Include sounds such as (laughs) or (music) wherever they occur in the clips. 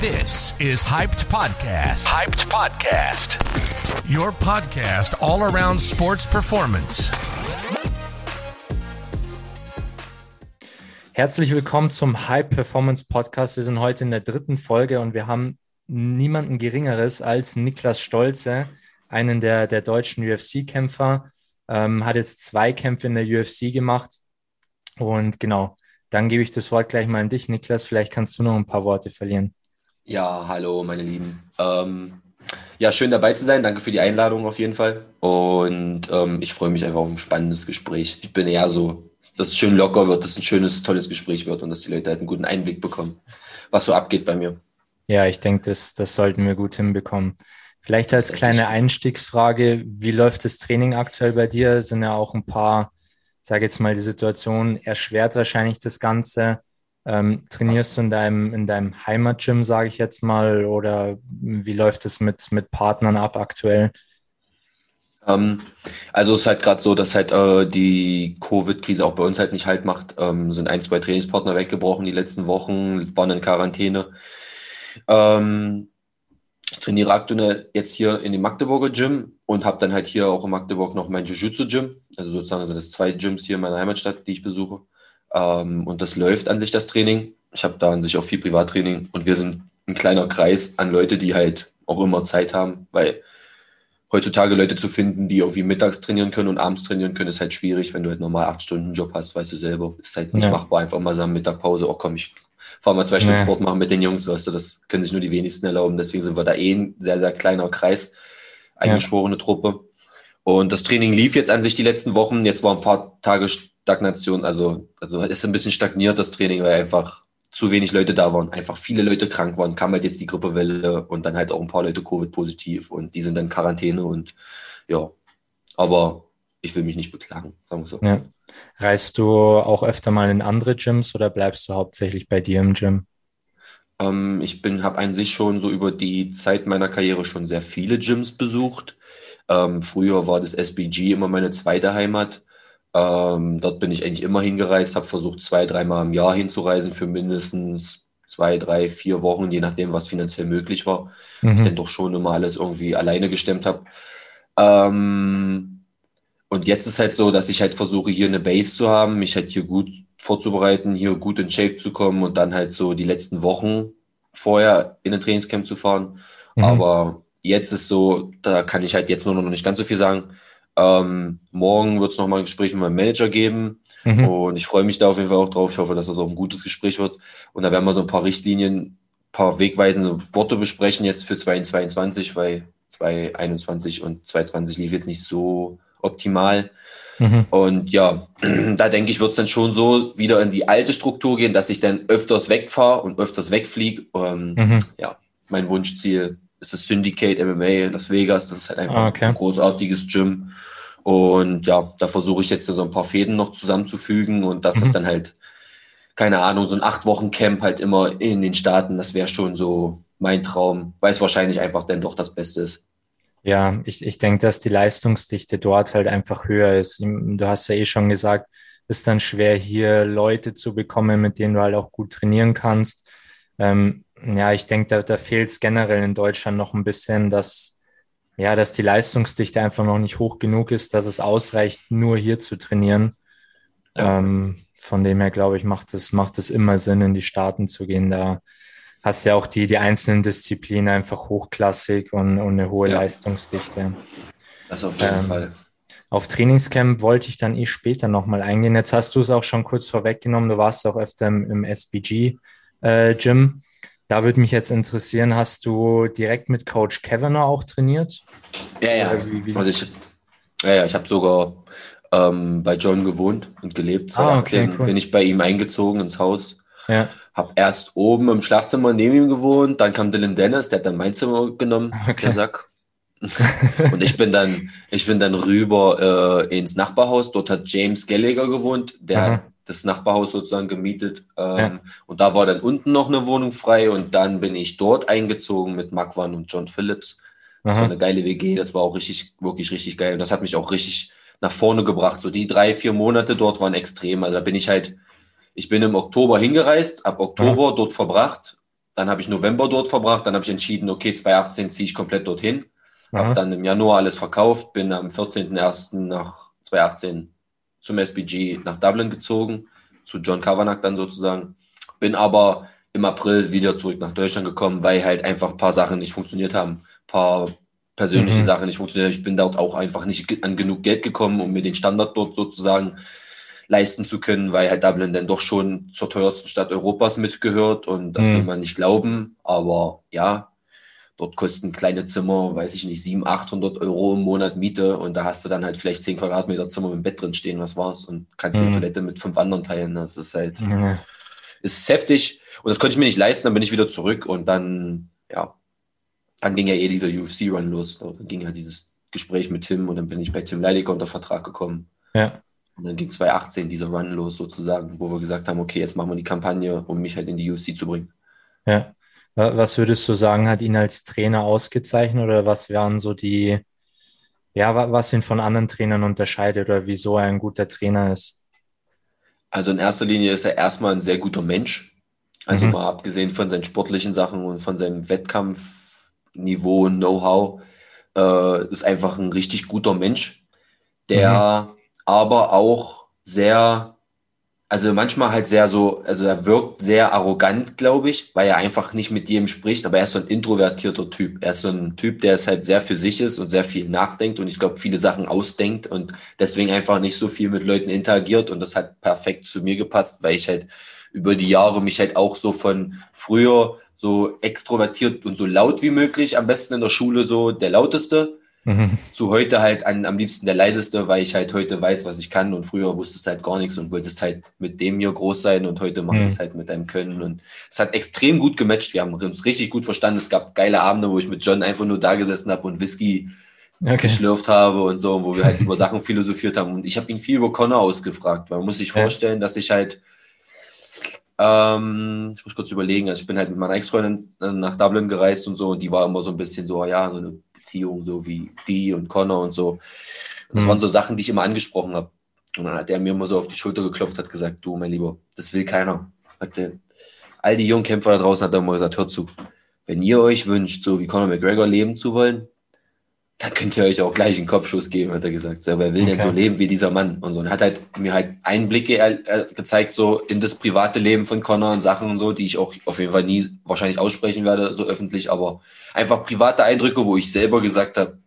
This is Hyped Podcast. Hyped Podcast. Your podcast all around sports performance. Herzlich willkommen zum High Performance Podcast. Wir sind heute in der dritten Folge und wir haben niemanden Geringeres als Niklas Stolze, einen der, der deutschen UFC-Kämpfer. Ähm, hat jetzt zwei Kämpfe in der UFC gemacht. Und genau, dann gebe ich das Wort gleich mal an dich, Niklas. Vielleicht kannst du noch ein paar Worte verlieren. Ja, hallo, meine Lieben. Ähm, ja, schön dabei zu sein. Danke für die Einladung auf jeden Fall. Und ähm, ich freue mich einfach auf ein spannendes Gespräch. Ich bin eher so, dass es schön locker wird, dass es ein schönes, tolles Gespräch wird und dass die Leute halt einen guten Einblick bekommen, was so abgeht bei mir. Ja, ich denke, das, das sollten wir gut hinbekommen. Vielleicht als kleine Einstiegsfrage, wie läuft das Training aktuell bei dir? Sind ja auch ein paar, sage jetzt mal, die Situation erschwert wahrscheinlich das Ganze. Ähm, trainierst du in deinem, in deinem Heimatgym, sage ich jetzt mal, oder wie läuft es mit, mit Partnern ab aktuell? Ähm, also es ist halt gerade so, dass halt äh, die Covid-Krise auch bei uns halt nicht halt macht. Ähm, sind ein, zwei Trainingspartner weggebrochen die letzten Wochen, waren in Quarantäne. Ähm, ich trainiere aktuell jetzt hier in dem Magdeburger Gym und habe dann halt hier auch in Magdeburg noch mein Jiu-Jitsu-Gym. Also sozusagen sind das zwei Gyms hier in meiner Heimatstadt, die ich besuche. Ähm, und das läuft an sich, das Training. Ich habe da an sich auch viel Privattraining und wir sind ein kleiner Kreis an Leute, die halt auch immer Zeit haben, weil heutzutage Leute zu finden, die irgendwie mittags trainieren können und abends trainieren können, ist halt schwierig, wenn du halt normal acht Stunden Job hast, weißt du selber. Ist halt nicht ja. machbar, einfach mal sagen, Mittagpause, oh komm, ich fahr mal zwei Stunden ja. Sport machen mit den Jungs, weißt du, das können sich nur die wenigsten erlauben. Deswegen sind wir da eh ein sehr, sehr kleiner Kreis, eingeschworene ja. Truppe. Und das Training lief jetzt an sich die letzten Wochen. Jetzt war ein paar Tage Stagnation, also, also ist ein bisschen stagniert das Training, weil einfach zu wenig Leute da waren, einfach viele Leute krank waren, kam halt jetzt die Grippewelle und dann halt auch ein paar Leute Covid-positiv und die sind dann Quarantäne und ja, aber ich will mich nicht beklagen, sagen wir so. Ja. Reist du auch öfter mal in andere Gyms oder bleibst du hauptsächlich bei dir im Gym? Ähm, ich bin, habe an sich schon so über die Zeit meiner Karriere schon sehr viele Gyms besucht. Ähm, früher war das SBG immer meine zweite Heimat. Ähm, dort bin ich eigentlich immer hingereist, habe versucht, zwei, dreimal im Jahr hinzureisen für mindestens zwei, drei, vier Wochen, je nachdem, was finanziell möglich war. Mhm. Ich dann doch schon immer alles irgendwie alleine gestemmt habe. Ähm, und jetzt ist halt so, dass ich halt versuche, hier eine Base zu haben, mich halt hier gut vorzubereiten, hier gut in Shape zu kommen und dann halt so die letzten Wochen vorher in ein Trainingscamp zu fahren. Mhm. Aber jetzt ist so, da kann ich halt jetzt nur noch nicht ganz so viel sagen. Ähm, morgen wird es nochmal ein Gespräch mit meinem Manager geben. Mhm. Und ich freue mich da auf jeden Fall auch drauf. Ich hoffe, dass das auch ein gutes Gespräch wird. Und da werden wir so ein paar Richtlinien, ein paar wegweisende Worte besprechen jetzt für 2022, weil 2021 und 2020 lief jetzt nicht so optimal. Mhm. Und ja, (clears throat) da denke ich, wird es dann schon so wieder in die alte Struktur gehen, dass ich dann öfters wegfahre und öfters wegfliege. Ähm, mhm. Ja, mein Wunschziel ist das Syndicate MMA Las Vegas. Das ist halt einfach ah, okay. ein großartiges Gym. Und ja, da versuche ich jetzt so ein paar Fäden noch zusammenzufügen und das mhm. ist dann halt, keine Ahnung, so ein acht Wochen Camp halt immer in den Staaten. Das wäre schon so mein Traum, weil es wahrscheinlich einfach dann doch das Beste ist. Ja, ich, ich denke, dass die Leistungsdichte dort halt einfach höher ist. Du hast ja eh schon gesagt, ist dann schwer, hier Leute zu bekommen, mit denen du halt auch gut trainieren kannst. Ähm, ja, ich denke, da, da fehlt es generell in Deutschland noch ein bisschen, dass, ja, dass die Leistungsdichte einfach noch nicht hoch genug ist, dass es ausreicht, nur hier zu trainieren. Ja. Ähm, von dem her, glaube ich, macht es, macht es immer Sinn, in die Staaten zu gehen. Da hast du ja auch die, die einzelnen Disziplinen einfach hochklassig und, und eine hohe ja. Leistungsdichte. Das auf jeden ähm, Fall. Auf Trainingscamp wollte ich dann eh später nochmal eingehen. Jetzt hast du es auch schon kurz vorweggenommen. Du warst auch öfter im, im SBG-Gym. Äh, da würde mich jetzt interessieren, hast du direkt mit Coach Kavanagh auch trainiert? Ja, ja. Wie, wie also ich, ja, ja, ich habe sogar ähm, bei John gewohnt und gelebt. Ah, okay, cool. bin ich bei ihm eingezogen ins Haus. Ja. Habe erst oben im Schlafzimmer neben ihm gewohnt, dann kam Dylan Dennis, der hat dann mein Zimmer genommen, okay. der Sack. (laughs) und ich bin dann, ich bin dann rüber äh, ins Nachbarhaus. Dort hat James Gallagher gewohnt, der Aha das Nachbarhaus sozusagen gemietet. Ähm, ja. Und da war dann unten noch eine Wohnung frei und dann bin ich dort eingezogen mit Magwan und John Phillips. Das Aha. war eine geile WG, das war auch richtig, wirklich richtig geil. Und das hat mich auch richtig nach vorne gebracht. So die drei, vier Monate dort waren extrem. Also da bin ich halt, ich bin im Oktober hingereist, ab Oktober Aha. dort verbracht, Dann habe ich November dort verbracht. Dann habe ich entschieden, okay, 2018 ziehe ich komplett dorthin. Habe dann im Januar alles verkauft, bin am 14.01. nach 2018 zum SBG nach Dublin gezogen, zu John Kavanagh dann sozusagen. Bin aber im April wieder zurück nach Deutschland gekommen, weil halt einfach ein paar Sachen nicht funktioniert haben. Ein paar persönliche mhm. Sachen nicht funktioniert haben. Ich bin dort auch einfach nicht an genug Geld gekommen, um mir den Standard dort sozusagen leisten zu können, weil halt Dublin dann doch schon zur teuersten Stadt Europas mitgehört und das mhm. will man nicht glauben. Aber ja, Dort kosten kleine Zimmer, weiß ich nicht, 700, 800 Euro im Monat Miete und da hast du dann halt vielleicht 10 Quadratmeter Zimmer mit dem Bett drin stehen, was war's und kannst mhm. die Toilette mit fünf anderen teilen. Das ist halt, mhm. ist heftig und das konnte ich mir nicht leisten, dann bin ich wieder zurück und dann, ja, dann ging ja eh dieser UFC-Run los. Dann ging ja dieses Gespräch mit Tim und dann bin ich bei Tim Leiliger unter Vertrag gekommen. Ja. Und dann ging 2018 dieser Run los sozusagen, wo wir gesagt haben, okay, jetzt machen wir die Kampagne, um mich halt in die UFC zu bringen. Ja. Was würdest du sagen, hat ihn als Trainer ausgezeichnet oder was wären so die, ja, was ihn von anderen Trainern unterscheidet oder wieso er ein guter Trainer ist? Also in erster Linie ist er erstmal ein sehr guter Mensch. Also mhm. mal abgesehen von seinen sportlichen Sachen und von seinem Wettkampfniveau und Know-how, äh, ist einfach ein richtig guter Mensch, der mhm. aber auch sehr also manchmal halt sehr so, also er wirkt sehr arrogant, glaube ich, weil er einfach nicht mit jedem spricht, aber er ist so ein introvertierter Typ. Er ist so ein Typ, der es halt sehr für sich ist und sehr viel nachdenkt und ich glaube, viele Sachen ausdenkt und deswegen einfach nicht so viel mit Leuten interagiert und das hat perfekt zu mir gepasst, weil ich halt über die Jahre mich halt auch so von früher so extrovertiert und so laut wie möglich, am besten in der Schule so der lauteste, Mhm. Zu heute halt an, am liebsten der leiseste, weil ich halt heute weiß, was ich kann und früher wusstest halt gar nichts und wolltest halt mit dem hier groß sein und heute machst du mhm. es halt mit deinem Können und es hat extrem gut gematcht. Wir haben uns richtig gut verstanden. Es gab geile Abende, wo ich mit John einfach nur da gesessen habe und Whisky okay. geschlürft habe und so, wo wir halt über Sachen philosophiert haben und ich habe ihn viel über Connor ausgefragt, weil man muss sich vorstellen, dass ich halt ähm, ich muss kurz überlegen, also ich bin halt mit meiner Ex-Freundin nach Dublin gereist und so und die war immer so ein bisschen so, ja, so eine Beziehung, so wie die und Connor und so. Und das mhm. waren so Sachen, die ich immer angesprochen habe. Und dann hat er mir immer so auf die Schulter geklopft, hat gesagt, du, mein Lieber, das will keiner. Hat der, all die jungen Kämpfer da draußen hat er immer gesagt, hört zu, wenn ihr euch wünscht, so wie Conor McGregor leben zu wollen, dann könnt ihr euch auch gleich einen Kopfschuss geben, hat er gesagt. So, wer will okay. denn so leben wie dieser Mann? Und so. Und hat halt mir halt Einblicke gezeigt, so in das private Leben von Connor und Sachen und so, die ich auch auf jeden Fall nie wahrscheinlich aussprechen werde, so öffentlich, aber einfach private Eindrücke, wo ich selber gesagt habe,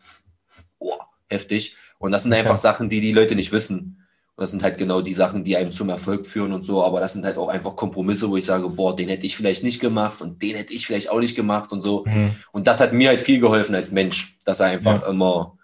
oh, heftig. Und das sind okay. einfach Sachen, die die Leute nicht wissen. Und das sind halt genau die Sachen, die einem zum Erfolg führen und so. Aber das sind halt auch einfach Kompromisse, wo ich sage, boah, den hätte ich vielleicht nicht gemacht und den hätte ich vielleicht auch nicht gemacht und so. Mhm. Und das hat mir halt viel geholfen als Mensch, dass er einfach ja. immer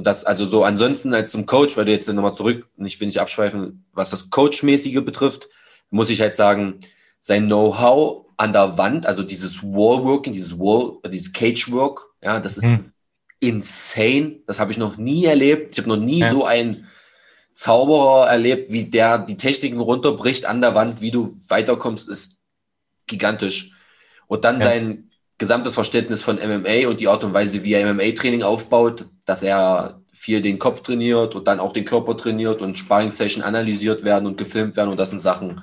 und das, also so ansonsten als zum Coach, weil du jetzt nochmal zurück, ich will nicht abschweifen, was das Coach-mäßige betrifft, muss ich halt sagen, sein Know-how an der Wand, also dieses Wallworking, dieses Wall, dieses Cage-Work, ja, das ist mhm. insane. Das habe ich noch nie erlebt. Ich habe noch nie ja. so ein Zauberer erlebt, wie der die Techniken runterbricht an der Wand, wie du weiterkommst, ist gigantisch. Und dann ja. sein gesamtes Verständnis von MMA und die Art und Weise, wie er MMA-Training aufbaut, dass er viel den Kopf trainiert und dann auch den Körper trainiert und Sparring-Session analysiert werden und gefilmt werden. Und das sind Sachen,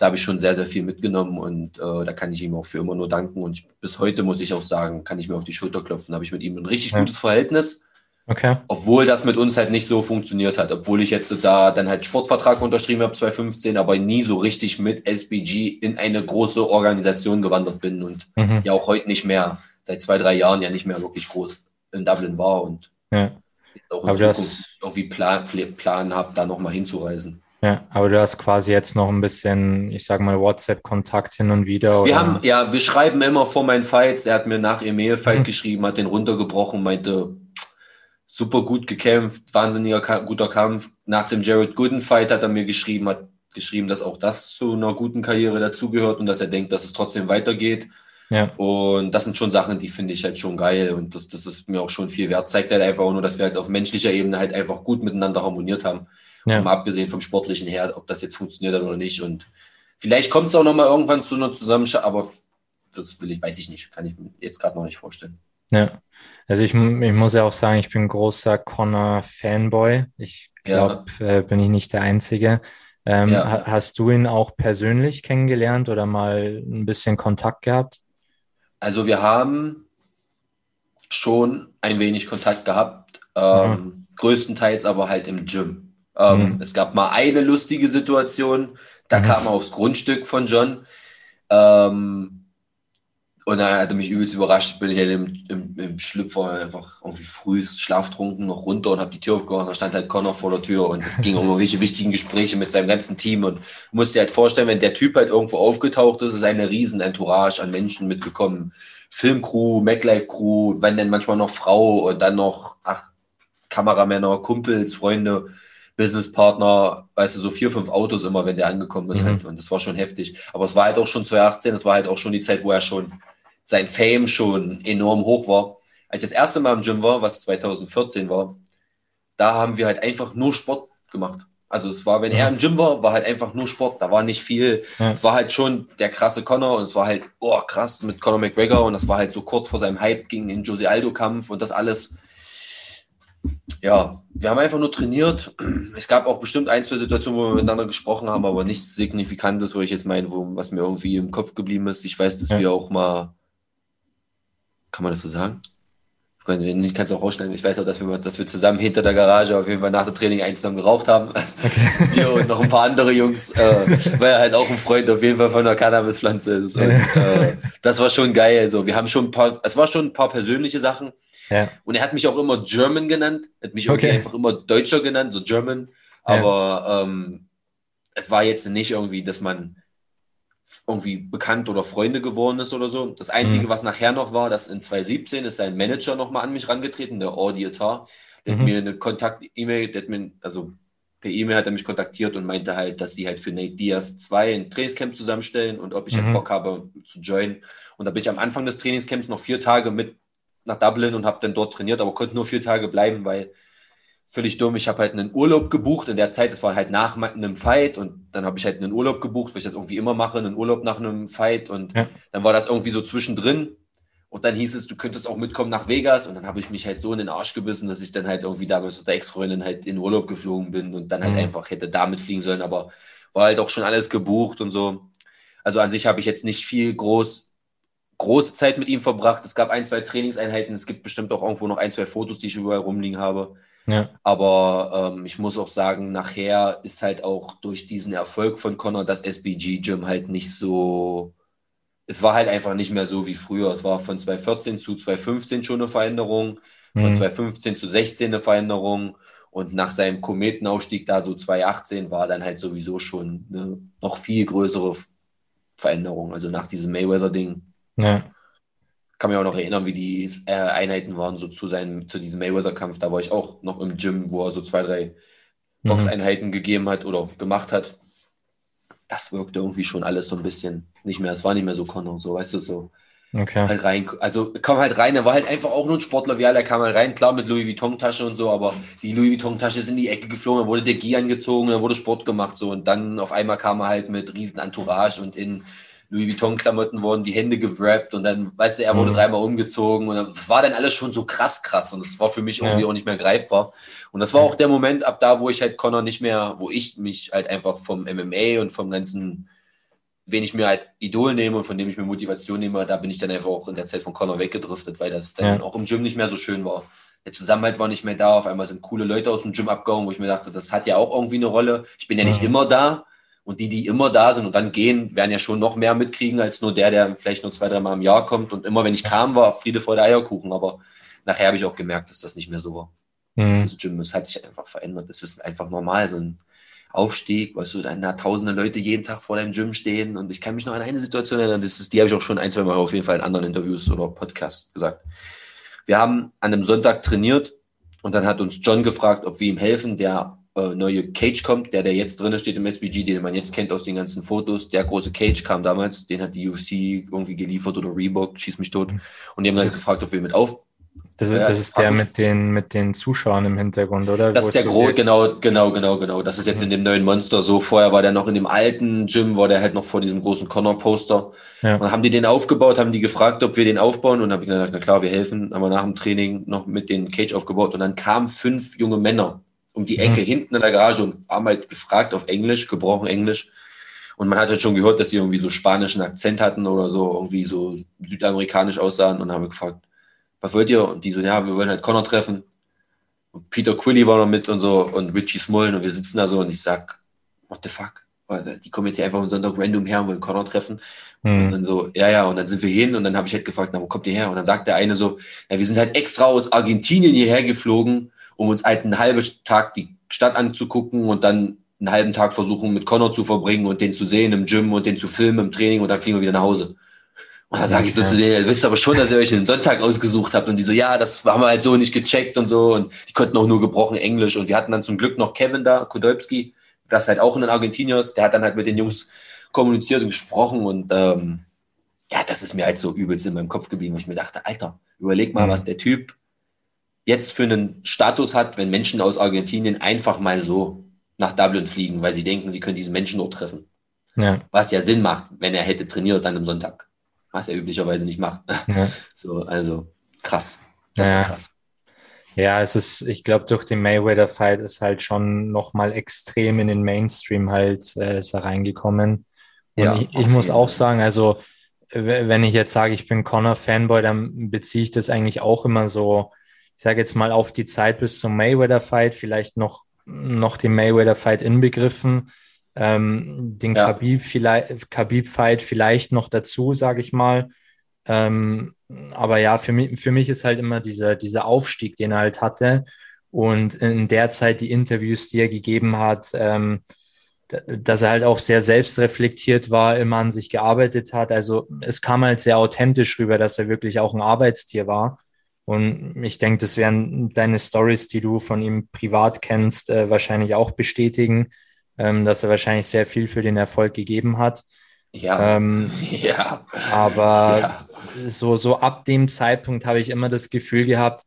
da habe ich schon sehr, sehr viel mitgenommen und äh, da kann ich ihm auch für immer nur danken. Und ich, bis heute muss ich auch sagen, kann ich mir auf die Schulter klopfen, habe ich mit ihm ein richtig ja. gutes Verhältnis. Okay. Obwohl das mit uns halt nicht so funktioniert hat. Obwohl ich jetzt da dann halt Sportvertrag unterschrieben habe 2015, aber nie so richtig mit SBG in eine große Organisation gewandert bin und mhm. ja auch heute nicht mehr, seit zwei, drei Jahren ja nicht mehr wirklich groß in Dublin war und ja. auch in aber Zukunft irgendwie Plan, Plan habe, da nochmal hinzureisen. Ja, aber du hast quasi jetzt noch ein bisschen, ich sage mal, WhatsApp-Kontakt hin und wieder. Wir haben, ja, wir schreiben immer vor meinen Fights. Er hat mir nach dem Mail-Fight mhm. geschrieben, hat den runtergebrochen, meinte, super gut gekämpft, wahnsinniger guter Kampf. Nach dem Jared Gooden Fight hat er mir geschrieben, hat geschrieben, dass auch das zu einer guten Karriere dazugehört und dass er denkt, dass es trotzdem weitergeht. Ja. Und das sind schon Sachen, die finde ich halt schon geil und das, das ist mir auch schon viel wert. Zeigt halt einfach nur, dass wir halt auf menschlicher Ebene halt einfach gut miteinander harmoniert haben. Ja. Und mal abgesehen vom Sportlichen her, ob das jetzt funktioniert hat oder nicht. Und vielleicht kommt es auch nochmal irgendwann zu einer Zusammenarbeit, aber das will ich, weiß ich nicht, kann ich mir jetzt gerade noch nicht vorstellen. Ja, also ich, ich muss ja auch sagen, ich bin großer Connor-Fanboy. Ich glaube, ja. äh, bin ich nicht der Einzige. Ähm, ja. Hast du ihn auch persönlich kennengelernt oder mal ein bisschen Kontakt gehabt? Also wir haben schon ein wenig Kontakt gehabt, ähm, mhm. größtenteils aber halt im Gym. Ähm, mhm. Es gab mal eine lustige Situation, da mhm. kam er aufs Grundstück von John. Ähm, und dann hat er mich übelst überrascht, bin ich halt im, im, im Schlüpfer einfach irgendwie früh schlaftrunken noch runter und habe die Tür aufgemacht. Da stand halt Connor vor der Tür und es ging um irgendwelche wichtigen Gespräche mit seinem ganzen Team. Und du musst dir halt vorstellen, wenn der Typ halt irgendwo aufgetaucht ist, ist eine riesen Entourage an Menschen mitgekommen. Filmcrew, MacLife-Crew, wenn dann manchmal noch Frau und dann noch, ach, Kameramänner, Kumpels, Freunde. Businesspartner, weißt du, so vier, fünf Autos immer, wenn der angekommen ist. Mhm. Halt. Und das war schon heftig. Aber es war halt auch schon 2018, es war halt auch schon die Zeit, wo er schon sein Fame schon enorm hoch war. Als ich das erste Mal im Gym war, was 2014 war, da haben wir halt einfach nur Sport gemacht. Also es war, wenn ja. er im Gym war, war halt einfach nur Sport. Da war nicht viel. Ja. Es war halt schon der krasse Connor und es war halt, oh krass mit Conor McGregor und das war halt so kurz vor seinem Hype gegen den Jose Aldo Kampf und das alles. Ja, wir haben einfach nur trainiert. Es gab auch bestimmt ein, zwei Situationen, wo wir miteinander gesprochen haben, aber nichts Signifikantes, wo ich jetzt meine, wo, was mir irgendwie im Kopf geblieben ist. Ich weiß, dass ja. wir auch mal kann man das so sagen? Ich kann es auch rausstellen. Ich weiß auch, dass wir, dass wir zusammen hinter der Garage auf jeden Fall nach dem Training eigentlich zusammen geraucht haben. Okay. (laughs) Wir und noch ein paar andere Jungs, äh, weil er halt auch ein Freund auf jeden Fall von der Cannabispflanze ist. Und, äh, das war schon geil. Also, wir haben schon ein paar, es war schon ein paar persönliche Sachen. Ja. Und er hat mich auch immer German genannt. Er hat mich okay. einfach immer Deutscher genannt, so German. Aber ja. ähm, es war jetzt nicht irgendwie, dass man irgendwie bekannt oder Freunde geworden ist oder so. Das Einzige, mhm. was nachher noch war, dass in 2017 ist sein Manager nochmal an mich rangetreten, der Auditor. Der mhm. hat mir eine Kontakt-E-Mail, der hat mir, also per E-Mail hat er mich kontaktiert und meinte halt, dass sie halt für Nate Diaz 2 ein Trainingscamp zusammenstellen und ob ich halt mhm. halt Bock habe zu joinen. Und da bin ich am Anfang des Trainingscamps noch vier Tage mit nach Dublin und habe dann dort trainiert, aber konnte nur vier Tage bleiben, weil völlig dumm. Ich habe halt einen Urlaub gebucht in der Zeit, das war halt nach einem Fight und dann habe ich halt einen Urlaub gebucht, weil ich das irgendwie immer mache, einen Urlaub nach einem Fight und ja. dann war das irgendwie so zwischendrin und dann hieß es, du könntest auch mitkommen nach Vegas und dann habe ich mich halt so in den Arsch gebissen, dass ich dann halt irgendwie damals mit der Ex-Freundin halt in Urlaub geflogen bin und dann halt mhm. einfach hätte damit fliegen sollen, aber war halt auch schon alles gebucht und so. Also an sich habe ich jetzt nicht viel groß große Zeit mit ihm verbracht. Es gab ein, zwei Trainingseinheiten. Es gibt bestimmt auch irgendwo noch ein, zwei Fotos, die ich überall rumliegen habe. Ja. Aber ähm, ich muss auch sagen, nachher ist halt auch durch diesen Erfolg von Connor das SBG Gym halt nicht so. Es war halt einfach nicht mehr so wie früher. Es war von 2014 zu 2015 schon eine Veränderung, mhm. von 2015 zu 16 eine Veränderung. Und nach seinem Kometenaufstieg da so 2018 war dann halt sowieso schon eine noch viel größere Veränderung. Also nach diesem Mayweather-Ding. Ja kann mich auch noch erinnern, wie die äh, Einheiten waren, so zu, seinem, zu diesem Mayweather-Kampf. Da war ich auch noch im Gym, wo er so zwei, drei mhm. Boxeinheiten mhm. gegeben hat oder gemacht hat. Das wirkte irgendwie schon alles so ein bisschen nicht mehr. Es war nicht mehr so Connor, so weißt du, so. Okay. Halt rein, also kam halt rein, er war halt einfach auch nur ein Sportler wie alle, er kam halt rein, klar mit Louis Vuitton-Tasche und so, aber die Louis Vuitton-Tasche ist in die Ecke geflogen, dann wurde der Gi angezogen, dann wurde Sport gemacht so und dann auf einmal kam er halt mit riesen Entourage und in Louis Vuitton-Klamotten wurden die Hände gewrappt und dann, weißt du, er wurde mhm. dreimal umgezogen und das war dann alles schon so krass, krass und das war für mich irgendwie ja. auch nicht mehr greifbar. Und das war auch der Moment ab da, wo ich halt Connor nicht mehr, wo ich mich halt einfach vom MMA und vom ganzen, wen ich mir als Idol nehme und von dem ich mir Motivation nehme, da bin ich dann einfach auch in der Zeit von Connor weggedriftet, weil das dann ja. auch im Gym nicht mehr so schön war. Der Zusammenhalt war nicht mehr da, auf einmal sind coole Leute aus dem Gym abgehauen, wo ich mir dachte, das hat ja auch irgendwie eine Rolle. Ich bin ja nicht mhm. immer da, und die, die immer da sind und dann gehen, werden ja schon noch mehr mitkriegen als nur der, der vielleicht nur zwei, drei Mal im Jahr kommt. Und immer wenn ich kam, war Friede vor der Eierkuchen. Aber nachher habe ich auch gemerkt, dass das nicht mehr so war. Mhm. Das Gym, es hat sich einfach verändert. Es ist einfach normal, so ein Aufstieg, weißt du, da tausende Leute jeden Tag vor deinem Gym stehen. Und ich kann mich noch an eine Situation erinnern, das ist, die habe ich auch schon ein, zwei Mal auf jeden Fall in anderen Interviews oder Podcasts gesagt. Wir haben an einem Sonntag trainiert und dann hat uns John gefragt, ob wir ihm helfen, der äh, neue Cage kommt, der, der jetzt drin steht im SBG, den man jetzt kennt aus den ganzen Fotos. Der große Cage kam damals, den hat die UFC irgendwie geliefert oder Reebok, schieß mich tot. Und die haben dann gefragt, ob wir mit auf. Das ist, das ist der mit den, mit den Zuschauern im Hintergrund, oder? Das ist der große, genau, genau, genau, genau. Das ist jetzt in dem neuen Monster so. Vorher war der noch in dem alten Gym, war der halt noch vor diesem großen Connor-Poster. Ja. Und haben die den aufgebaut, haben die gefragt, ob wir den aufbauen. Und dann habe ich gesagt, na klar, wir helfen. Haben wir nach dem Training noch mit den Cage aufgebaut. Und dann kamen fünf junge Männer um die Ecke mhm. hinten in der Garage und haben halt gefragt auf Englisch, gebrochen Englisch, Und man hat halt schon gehört, dass sie irgendwie so spanischen Akzent hatten oder so, irgendwie so südamerikanisch aussahen. Und dann haben wir gefragt, was wollt ihr? Und die so, ja, wir wollen halt Connor treffen. Und Peter Quilly war noch mit und so und Richie Smullen und wir sitzen da so und ich sag, what the fuck? Die kommen jetzt hier einfach am Sonntag random her und wollen Connor treffen. Mhm. Und dann so, ja, ja, und dann sind wir hin und dann habe ich halt gefragt, na, wo kommt ihr her? Und dann sagt der eine so, ja, wir sind halt extra aus Argentinien hierher geflogen, um uns halt einen halben Tag die Stadt anzugucken und dann einen halben Tag versuchen, mit Connor zu verbringen und den zu sehen im Gym und den zu filmen im Training und dann fliegen wir wieder nach Hause. Und dann sage ich so zu denen, ihr wisst aber schon, dass ihr euch einen Sonntag ausgesucht habt. Und die so, ja, das haben wir halt so nicht gecheckt und so. Und die konnten auch nur gebrochen Englisch. Und wir hatten dann zum Glück noch Kevin da, Kudolski, das halt auch in den Argentiniers. Der hat dann halt mit den Jungs kommuniziert und gesprochen. Und ähm, ja, das ist mir halt so übelst in meinem Kopf geblieben. Ich mir dachte, Alter, überleg mal, mhm. was der Typ jetzt für einen Status hat, wenn Menschen aus Argentinien einfach mal so nach Dublin fliegen, weil sie denken, sie können diesen Menschen dort treffen. Ja. Was ja Sinn macht, wenn er hätte trainiert dann am Sonntag was er üblicherweise nicht macht. Ja. (laughs) So, also krass. Ja. krass. Ja, es ist, ich glaube, durch den Mayweather-Fight ist halt schon nochmal extrem in den Mainstream halt äh, ist er reingekommen. Und ja, ich, ich muss auch sagen, also wenn ich jetzt sage, ich bin Connor-Fanboy, dann beziehe ich das eigentlich auch immer so, ich sage jetzt mal auf die Zeit bis zum Mayweather-Fight, vielleicht noch, noch den Mayweather-Fight inbegriffen ähm, den ja. Vielleicht, Khabib-Fight vielleicht noch dazu, sage ich mal. Ähm, aber ja, für mich, für mich ist halt immer dieser, dieser Aufstieg, den er halt hatte. Und in der Zeit die Interviews, die er gegeben hat, ähm, dass er halt auch sehr selbstreflektiert war, immer an sich gearbeitet hat. Also es kam halt sehr authentisch rüber, dass er wirklich auch ein Arbeitstier war. Und ich denke, das werden deine Stories, die du von ihm privat kennst, äh, wahrscheinlich auch bestätigen ähm, dass er wahrscheinlich sehr viel für den Erfolg gegeben hat. Ja. Ähm, (laughs) ja. Aber ja. So, so ab dem Zeitpunkt habe ich immer das Gefühl gehabt,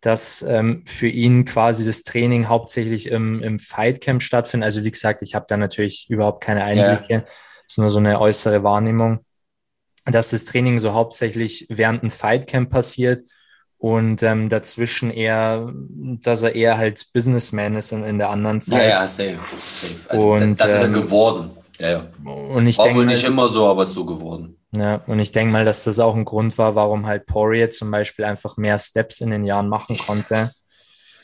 dass ähm, für ihn quasi das Training hauptsächlich im, im Fightcamp stattfindet. Also wie gesagt, ich habe da natürlich überhaupt keine Einblicke. Ja. ist nur so eine äußere Wahrnehmung, dass das Training so hauptsächlich während einem Fightcamp passiert und ähm, dazwischen eher, dass er eher halt Businessman ist in, in der anderen Zeit. Ja, ja, safe. safe. Also und, das ist er ähm, geworden. Ja, ja. Und ich war denke, wohl nicht immer so, aber ist so geworden. Ja, und ich denke mal, dass das auch ein Grund war, warum halt Poirier zum Beispiel einfach mehr Steps in den Jahren machen konnte.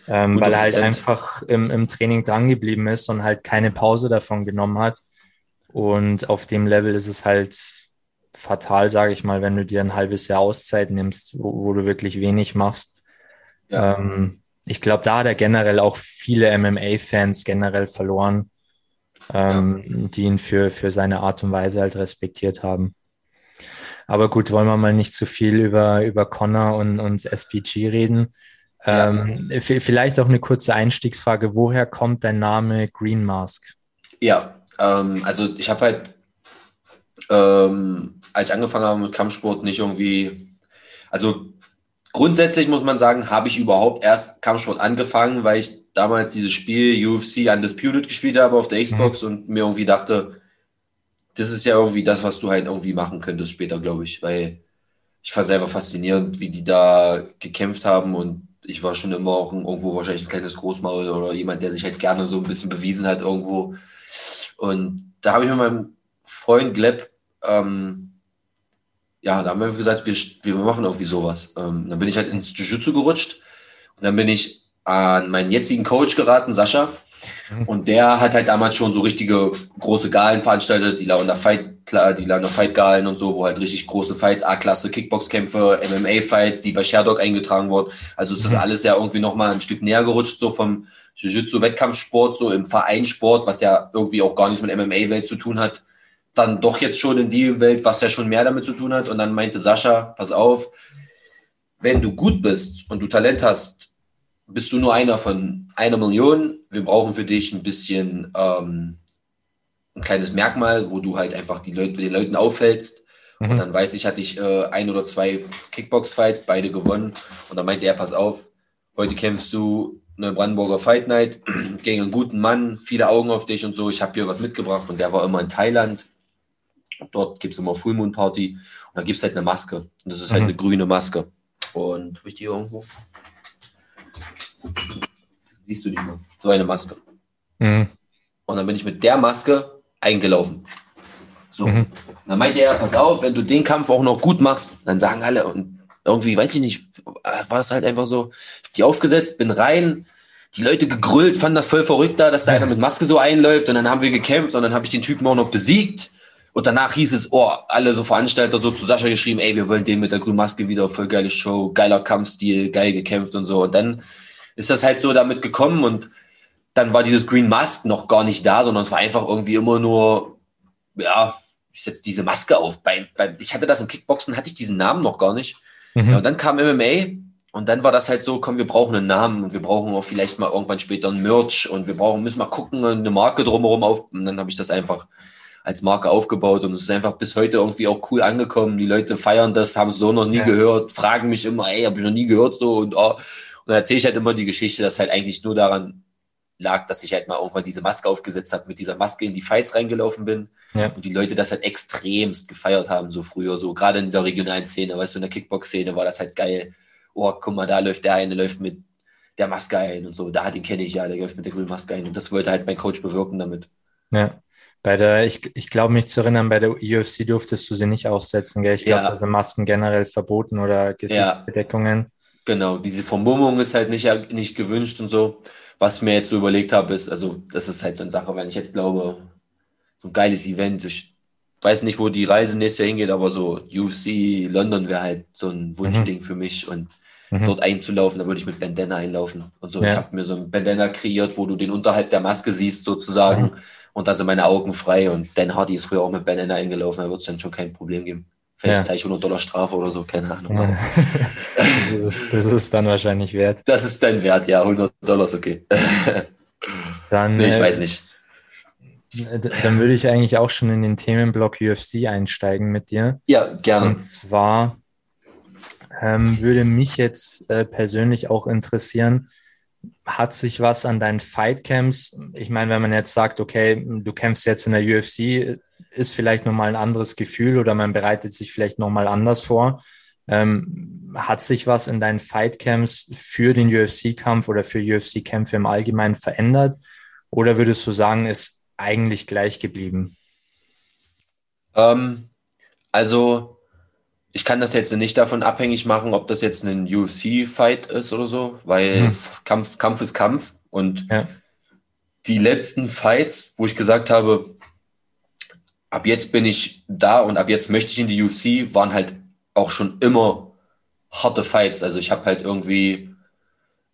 Ähm, weil er halt einfach im, im Training drangeblieben ist und halt keine Pause davon genommen hat. Und auf dem Level ist es halt fatal, sage ich mal, wenn du dir ein halbes Jahr Auszeit nimmst, wo, wo du wirklich wenig machst. Ja. Ähm, ich glaube, da hat er generell auch viele MMA-Fans generell verloren, ähm, ja. die ihn für, für seine Art und Weise halt respektiert haben. Aber gut, wollen wir mal nicht zu viel über, über Connor und, und SPG reden. Ähm, ja. Vielleicht auch eine kurze Einstiegsfrage. Woher kommt dein Name Green Mask? Ja, ähm, also ich habe halt ähm, als ich angefangen habe mit Kampfsport, nicht irgendwie, also grundsätzlich muss man sagen, habe ich überhaupt erst Kampfsport angefangen, weil ich damals dieses Spiel UFC Undisputed gespielt habe auf der Xbox mhm. und mir irgendwie dachte, das ist ja irgendwie das, was du halt irgendwie machen könntest später, glaube ich, weil ich fand selber faszinierend, wie die da gekämpft haben und ich war schon immer auch irgendwo wahrscheinlich ein kleines Großmaul oder jemand, der sich halt gerne so ein bisschen bewiesen hat irgendwo. Und da habe ich mit meinem Freund Gleb ähm, ja, da haben wir gesagt, wir, wir machen irgendwie sowas. Ähm, dann bin ich halt ins Jiu-Jitsu gerutscht und dann bin ich an meinen jetzigen Coach geraten, Sascha. Mhm. Und der hat halt damals schon so richtige große Galen veranstaltet, die Launer Fight, die Launer Fight Galen und so, wo halt richtig große Fights, A-Klasse, Kickbox-Kämpfe, MMA-Fights, die bei Sherdog eingetragen wurden. Also ist das mhm. alles ja irgendwie nochmal ein Stück näher gerutscht, so vom Jiu-Jitsu-Wettkampfsport, so im Vereinssport, was ja irgendwie auch gar nichts mit MMA-Welt zu tun hat dann doch jetzt schon in die Welt, was ja schon mehr damit zu tun hat. Und dann meinte Sascha, pass auf, wenn du gut bist und du Talent hast, bist du nur einer von einer Million. Wir brauchen für dich ein bisschen ähm, ein kleines Merkmal, wo du halt einfach die Leute, den Leuten auffällst. Mhm. Und dann weiß ich, hatte ich äh, ein oder zwei Kickbox-Fights, beide gewonnen. Und dann meinte er, pass auf, heute kämpfst du eine Brandenburger Fight Night (clears throat) gegen einen guten Mann, viele Augen auf dich und so. Ich habe hier was mitgebracht und der war immer in Thailand Dort gibt es immer Full Moon Party und da gibt es halt eine Maske. Und das ist halt mhm. eine grüne Maske. Und habe ich die irgendwo? Siehst du die mal? So eine Maske. Mhm. Und dann bin ich mit der Maske eingelaufen. So. Mhm. Dann meinte er, pass auf, wenn du den Kampf auch noch gut machst, dann sagen alle, und irgendwie, weiß ich nicht, war das halt einfach so, die aufgesetzt, bin rein, die Leute gegrüllt, fanden das voll verrückt da, dass da einer mit Maske so einläuft und dann haben wir gekämpft und dann habe ich den Typen auch noch besiegt. Und danach hieß es, oh, alle so Veranstalter so zu Sascha geschrieben, ey, wir wollen den mit der grünen Maske wieder, voll geile Show, geiler Kampfstil, geil gekämpft und so. Und dann ist das halt so damit gekommen und dann war dieses Green Mask noch gar nicht da, sondern es war einfach irgendwie immer nur, ja, ich setze diese Maske auf. Bei, bei, ich hatte das im Kickboxen, hatte ich diesen Namen noch gar nicht. Mhm. Ja, und dann kam MMA und dann war das halt so, komm, wir brauchen einen Namen und wir brauchen auch vielleicht mal irgendwann später ein Merch und wir brauchen, müssen mal gucken, eine Marke drumherum auf. Und dann habe ich das einfach als Marke aufgebaut und es ist einfach bis heute irgendwie auch cool angekommen. Die Leute feiern das, haben es so noch nie ja. gehört, fragen mich immer, ey, habe ich noch nie gehört so und, oh. und dann erzähle ich halt immer die Geschichte, dass halt eigentlich nur daran lag, dass ich halt mal irgendwann diese Maske aufgesetzt habe, mit dieser Maske in die Fights reingelaufen bin ja. und die Leute das halt extremst gefeiert haben, so früher, so gerade in dieser regionalen Szene, weißt du, in der Kickbox-Szene war das halt geil. Oh, guck mal, da läuft der eine, läuft mit der Maske ein und so, da den kenne ich ja, der läuft mit der grünen Maske ein und das wollte halt mein Coach bewirken damit. Ja. Bei der, ich, ich glaube mich zu erinnern, bei der UFC durftest du sie nicht aufsetzen, gell? Ich glaube, ja. da sind Masken generell verboten oder Gesichtsbedeckungen. Ja. Genau, diese Vermummung ist halt nicht, nicht gewünscht und so. Was ich mir jetzt so überlegt habe, ist, also das ist halt so eine Sache, wenn ich jetzt glaube, so ein geiles Event, ich weiß nicht, wo die Reise nächstes Jahr hingeht, aber so UFC London wäre halt so ein Wunschding mhm. für mich und mhm. dort einzulaufen, da würde ich mit Bandana einlaufen und so. Ja. Ich habe mir so ein Bandana kreiert, wo du den unterhalb der Maske siehst sozusagen. Mhm und dann sind meine Augen frei. Und Dan Hardy ist früher auch mit Ben eingelaufen, da wird es dann schon kein Problem geben. Vielleicht ja. zahle ich 100 Dollar Strafe oder so, keine Ahnung. Ja. (laughs) das, ist, das ist dann wahrscheinlich wert. Das ist dann wert, ja, 100 Dollar ist okay. (laughs) dann, nee, ich äh, weiß nicht. Dann würde ich eigentlich auch schon in den Themenblock UFC einsteigen mit dir. Ja, gerne. Und zwar ähm, würde mich jetzt äh, persönlich auch interessieren, hat sich was an deinen Fightcamps? Ich meine, wenn man jetzt sagt, okay, du kämpfst jetzt in der UFC, ist vielleicht nochmal ein anderes Gefühl oder man bereitet sich vielleicht nochmal anders vor. Ähm, hat sich was in deinen Fightcamps für den UFC-Kampf oder für UFC-Kämpfe im Allgemeinen verändert? Oder würdest du sagen, ist eigentlich gleich geblieben? Ähm, also ich kann das jetzt nicht davon abhängig machen, ob das jetzt ein UFC-Fight ist oder so, weil hm. Kampf, Kampf ist Kampf. Und ja. die letzten Fights, wo ich gesagt habe, ab jetzt bin ich da und ab jetzt möchte ich in die UFC, waren halt auch schon immer harte Fights. Also ich habe halt irgendwie,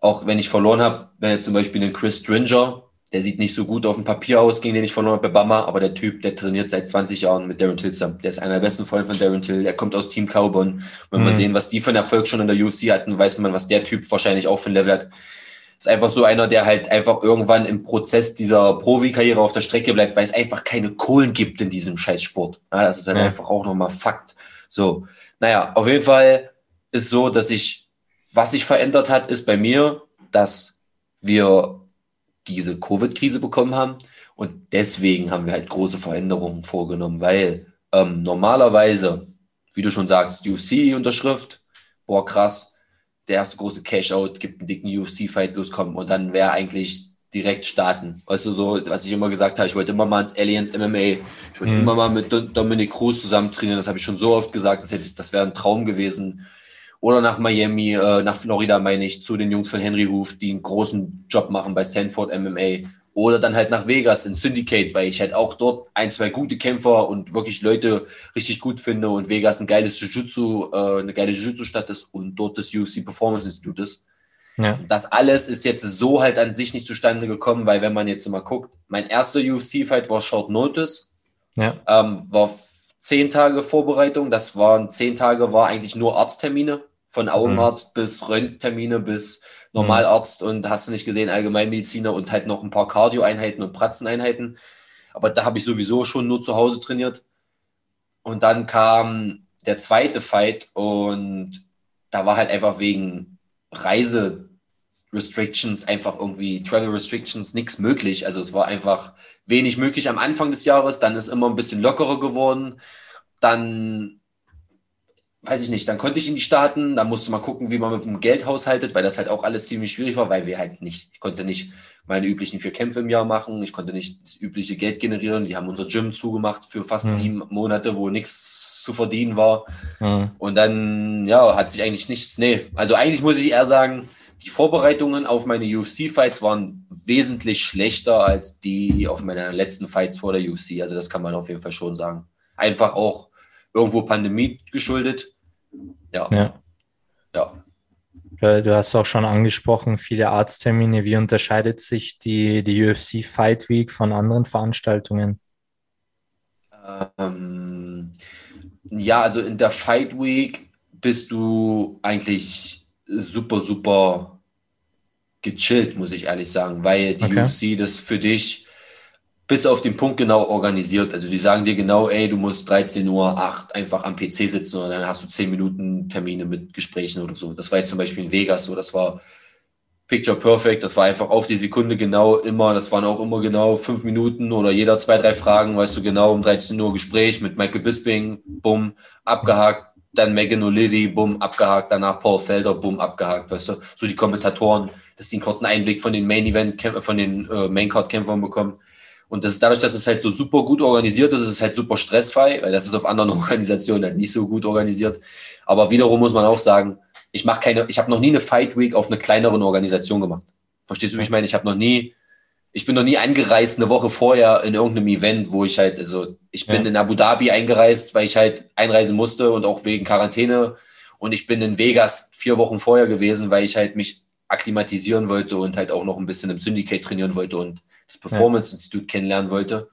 auch wenn ich verloren habe, wenn jetzt zum Beispiel ein Chris Stringer der sieht nicht so gut auf dem Papier aus, gegen den ich verloren habe bei Bama, aber der Typ, der trainiert seit 20 Jahren mit Darren Till zusammen. Der ist einer der besten Freunde von Darren Till. Der kommt aus Team Carbon. Wenn mhm. wir sehen, was die für einen Erfolg schon in der UFC hatten, weiß man, was der Typ wahrscheinlich auch für ein Level hat. Ist einfach so einer, der halt einfach irgendwann im Prozess dieser Profikarriere auf der Strecke bleibt, weil es einfach keine Kohlen gibt in diesem Scheißsport. Ja, das ist dann mhm. einfach auch nochmal Fakt. So. Naja, auf jeden Fall ist so, dass ich, was sich verändert hat, ist bei mir, dass wir diese Covid-Krise bekommen haben. Und deswegen haben wir halt große Veränderungen vorgenommen, weil ähm, normalerweise, wie du schon sagst, UFC-Unterschrift, boah, krass, der erste große Cash-Out gibt einen dicken UFC-Fight loskommen und dann wäre eigentlich direkt starten. Weißt du, so, was ich immer gesagt habe, ich wollte immer mal ins Aliens MMA, ich wollte mhm. immer mal mit Dominic Cruz zusammen trainieren, das habe ich schon so oft gesagt, das, hätte, das wäre ein Traum gewesen oder nach Miami, äh, nach Florida meine ich, zu den Jungs von Henry Hoof, die einen großen Job machen bei Stanford MMA. Oder dann halt nach Vegas in Syndicate, weil ich halt auch dort ein, zwei gute Kämpfer und wirklich Leute richtig gut finde und Vegas ein geiles Jiu-Jitsu, äh, eine geile Jiu-Jitsu-Stadt ist und dort das UFC Performance Institute ist. Ja. Das alles ist jetzt so halt an sich nicht zustande gekommen, weil wenn man jetzt mal guckt, mein erster UFC-Fight war Short Notice, ja. ähm, war zehn Tage Vorbereitung, das waren zehn Tage, war eigentlich nur Arzttermine von Augenarzt mhm. bis Röntgentermine bis Normalarzt mhm. und hast du nicht gesehen, Allgemeinmediziner und halt noch ein paar Cardio-Einheiten und Pratzeneinheiten. Aber da habe ich sowieso schon nur zu Hause trainiert. Und dann kam der zweite Fight und da war halt einfach wegen Reise Restrictions, einfach irgendwie Travel Restrictions, nichts möglich. Also es war einfach wenig möglich am Anfang des Jahres, dann ist immer ein bisschen lockerer geworden. Dann weiß ich nicht, dann konnte ich in die Staaten, dann musste man gucken, wie man mit dem Geld haushaltet, weil das halt auch alles ziemlich schwierig war, weil wir halt nicht, ich konnte nicht meine üblichen vier Kämpfe im Jahr machen, ich konnte nicht das übliche Geld generieren, die haben unser Gym zugemacht für fast mhm. sieben Monate, wo nichts zu verdienen war. Mhm. Und dann, ja, hat sich eigentlich nichts, nee, also eigentlich muss ich eher sagen, die Vorbereitungen auf meine UFC-Fights waren wesentlich schlechter als die auf meine letzten Fights vor der UFC. Also das kann man auf jeden Fall schon sagen. Einfach auch irgendwo Pandemie geschuldet. Ja. Ja. ja. Du hast auch schon angesprochen, viele Arzttermine. Wie unterscheidet sich die, die UFC Fight Week von anderen Veranstaltungen? Ähm, ja, also in der Fight Week bist du eigentlich super, super gechillt, muss ich ehrlich sagen, weil die okay. UFC das für dich bis auf den Punkt genau organisiert. Also die sagen dir genau, ey, du musst 13 Uhr 8 einfach am PC sitzen und dann hast du 10 Minuten Termine mit Gesprächen oder so. Das war jetzt zum Beispiel in Vegas so, das war Picture Perfect, das war einfach auf die Sekunde genau immer, das waren auch immer genau fünf Minuten oder jeder zwei, drei Fragen, weißt du genau, um 13 Uhr Gespräch mit Michael Bisping, bumm, abgehakt, dann Megan O'Leary, bumm, abgehakt, danach Paul Felder, bumm, abgehakt, weißt du, so die Kommentatoren, dass sie einen kurzen Einblick von den Main Event, von den äh, Main Card Kämpfern bekommen. Und das ist dadurch, dass es halt so super gut organisiert ist, ist es halt super stressfrei, weil das ist auf anderen (laughs) Organisationen halt nicht so gut organisiert. Aber wiederum muss man auch sagen, ich mache keine, ich habe noch nie eine Fight Week auf einer kleineren Organisation gemacht. Verstehst du, wie ich meine? Ich habe noch nie, ich bin noch nie angereist eine Woche vorher in irgendeinem Event, wo ich halt, also ich bin ja. in Abu Dhabi eingereist, weil ich halt einreisen musste und auch wegen Quarantäne. Und ich bin in Vegas vier Wochen vorher gewesen, weil ich halt mich akklimatisieren wollte und halt auch noch ein bisschen im Syndicate trainieren wollte und das Performance Institute kennenlernen wollte.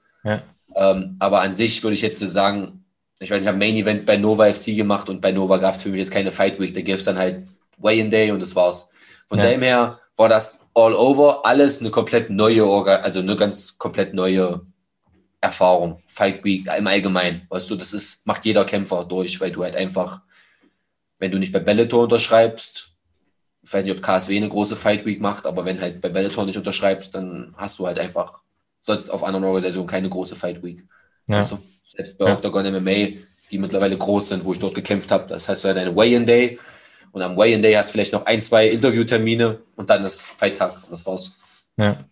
Ähm, aber an sich würde ich jetzt sagen, ich meine, ich habe Main Event bei Nova FC gemacht und bei Nova gab es für mich jetzt keine Fight Week. Da gäbe es dann halt Weigh-in Day und das war's. Von dem her war das all over, alles eine komplett neue, Orga also eine ganz komplett neue Erfahrung. Fight Week im Allgemeinen. Weißt du, das ist, macht jeder Kämpfer durch, weil du halt einfach, wenn du nicht bei Bellator unterschreibst, ich weiß nicht, ob KSW eine große Fight Week macht, aber wenn halt bei Bellator nicht unterschreibst, dann hast du halt einfach sonst auf anderen Organisationen keine große Fight Week. Ja. Also, selbst bei ja. Octagon MMA, die mittlerweile groß sind, wo ich dort gekämpft habe, das heißt, du hast deine Weigh-in-Day und am Weigh-in-Day hast du vielleicht noch ein, zwei Interviewtermine und dann ist Fight-Tag und das war's. Ja.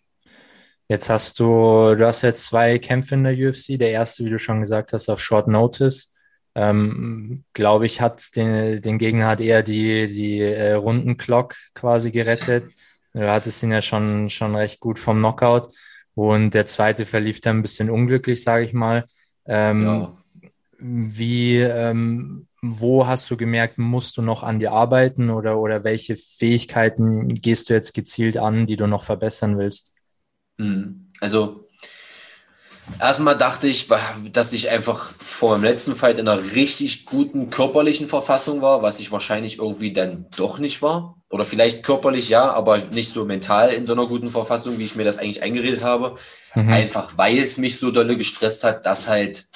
Jetzt hast du, du hast jetzt zwei Kämpfe in der UFC. Der erste, wie du schon gesagt hast, auf Short Notice ähm, glaube ich, hat den, den Gegner hat eher die, die äh, Rundenclock quasi gerettet. Du hattest ihn ja schon, schon recht gut vom Knockout. Und der zweite verlief dann ein bisschen unglücklich, sage ich mal. Ähm, ja. Wie, ähm, wo hast du gemerkt, musst du noch an dir arbeiten oder, oder welche Fähigkeiten gehst du jetzt gezielt an, die du noch verbessern willst? Hm. Also Erstmal dachte ich, dass ich einfach vor dem letzten Fight in einer richtig guten körperlichen Verfassung war, was ich wahrscheinlich irgendwie dann doch nicht war. Oder vielleicht körperlich ja, aber nicht so mental in so einer guten Verfassung, wie ich mir das eigentlich eingeredet habe. Mhm. Einfach weil es mich so dolle gestresst hat, dass halt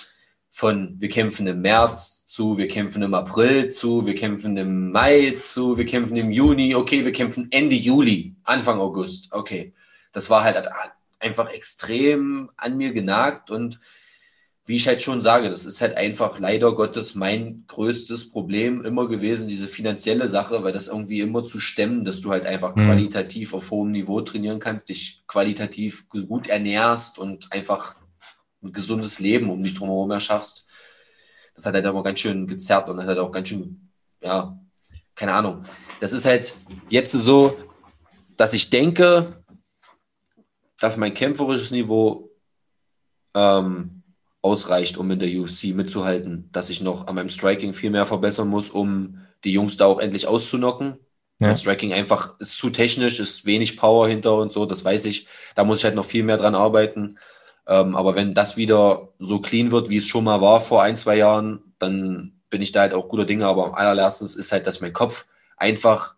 von wir kämpfen im März zu, wir kämpfen im April zu, wir kämpfen im Mai zu, wir kämpfen im Juni, okay, wir kämpfen Ende Juli, Anfang August, okay. Das war halt einfach extrem an mir genagt und wie ich halt schon sage, das ist halt einfach leider Gottes mein größtes Problem immer gewesen, diese finanzielle Sache, weil das irgendwie immer zu stemmen, dass du halt einfach mhm. qualitativ auf hohem Niveau trainieren kannst, dich qualitativ gut ernährst und einfach ein gesundes Leben um dich drumherum erschaffst. Das hat halt immer ganz schön gezerrt und das hat auch ganz schön, ja, keine Ahnung. Das ist halt jetzt so, dass ich denke, dass mein kämpferisches Niveau ähm, ausreicht, um in der UFC mitzuhalten, dass ich noch an meinem Striking viel mehr verbessern muss, um die Jungs da auch endlich auszunocken. Ja. Mein Striking einfach ist zu technisch, ist wenig Power hinter und so, das weiß ich. Da muss ich halt noch viel mehr dran arbeiten. Ähm, aber wenn das wieder so clean wird, wie es schon mal war vor ein, zwei Jahren, dann bin ich da halt auch guter Dinge. Aber am allerletzten ist halt, dass mein Kopf einfach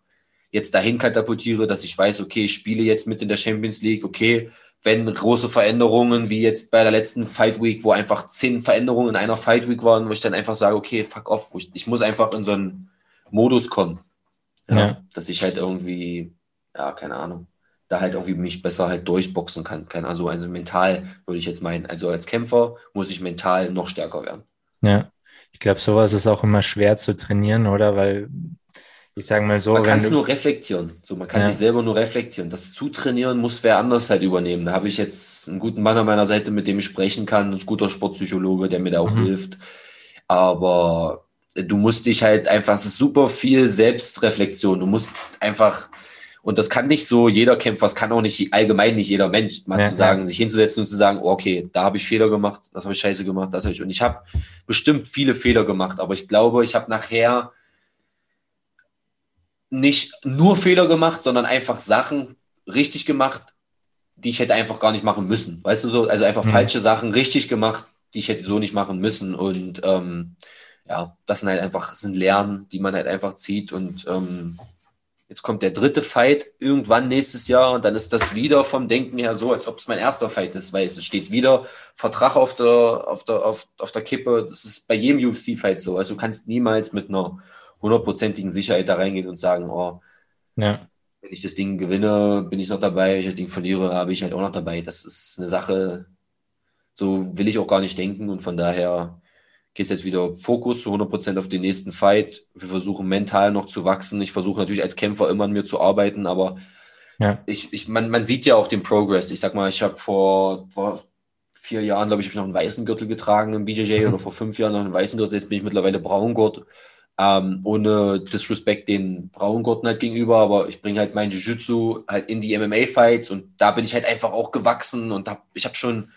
jetzt dahin katapultiere, dass ich weiß, okay, ich spiele jetzt mit in der Champions League, okay, wenn große Veränderungen, wie jetzt bei der letzten Fight Week, wo einfach zehn Veränderungen in einer Fight Week waren, wo ich dann einfach sage, okay, fuck off, ich, ich, muss einfach in so einen Modus kommen. Ja, ja. Dass ich halt irgendwie, ja, keine Ahnung, da halt irgendwie mich besser halt durchboxen kann. kann also, also mental würde ich jetzt meinen. Also als Kämpfer muss ich mental noch stärker werden. Ja. ich glaube, sowas ist auch immer schwer zu trainieren, oder? Weil ich sage mal so. Man kann es nur reflektieren. So, man kann ja. sich selber nur reflektieren. Das Zutrainieren muss wer anders halt übernehmen. Da habe ich jetzt einen guten Mann an meiner Seite, mit dem ich sprechen kann, ein guter Sportpsychologe, der mir da auch mhm. hilft. Aber du musst dich halt einfach, es ist super viel Selbstreflexion. Du musst einfach, und das kann nicht so jeder Kämpfer, das kann auch nicht allgemein nicht jeder Mensch, mal ja, zu sagen, ja. sich hinzusetzen und zu sagen, oh, okay, da habe ich Fehler gemacht, das habe ich scheiße gemacht, das habe ich. Und ich habe bestimmt viele Fehler gemacht, aber ich glaube, ich habe nachher nicht nur Fehler gemacht, sondern einfach Sachen richtig gemacht, die ich hätte einfach gar nicht machen müssen. Weißt du so? Also einfach mhm. falsche Sachen richtig gemacht, die ich hätte so nicht machen müssen. Und ähm, ja, das sind halt einfach, sind Lernen, die man halt einfach zieht. Und ähm, jetzt kommt der dritte Fight irgendwann nächstes Jahr und dann ist das wieder vom Denken her so, als ob es mein erster Fight ist, weil es steht wieder Vertrag auf der, auf der, auf, auf der Kippe. Das ist bei jedem UFC-Fight so. Also du kannst niemals mit einer hundertprozentigen Sicherheit da reingehen und sagen, oh, ja. wenn ich das Ding gewinne, bin ich noch dabei, wenn ich das Ding verliere, habe ich halt auch noch dabei. Das ist eine Sache, so will ich auch gar nicht denken und von daher geht es jetzt wieder Fokus zu 100% auf den nächsten Fight. Wir versuchen mental noch zu wachsen. Ich versuche natürlich als Kämpfer immer an mir zu arbeiten, aber ja. ich, ich, man, man sieht ja auch den Progress. Ich sag mal, ich habe vor, vor vier Jahren, glaube ich, habe ich noch einen weißen Gürtel getragen im BJJ mhm. oder vor fünf Jahren noch einen weißen Gürtel. Jetzt bin ich mittlerweile Braungurt. Ähm, ohne Disrespect den Braungurten halt gegenüber, aber ich bringe halt mein Jiu-Jitsu halt in die MMA-Fights und da bin ich halt einfach auch gewachsen und hab, ich habe schon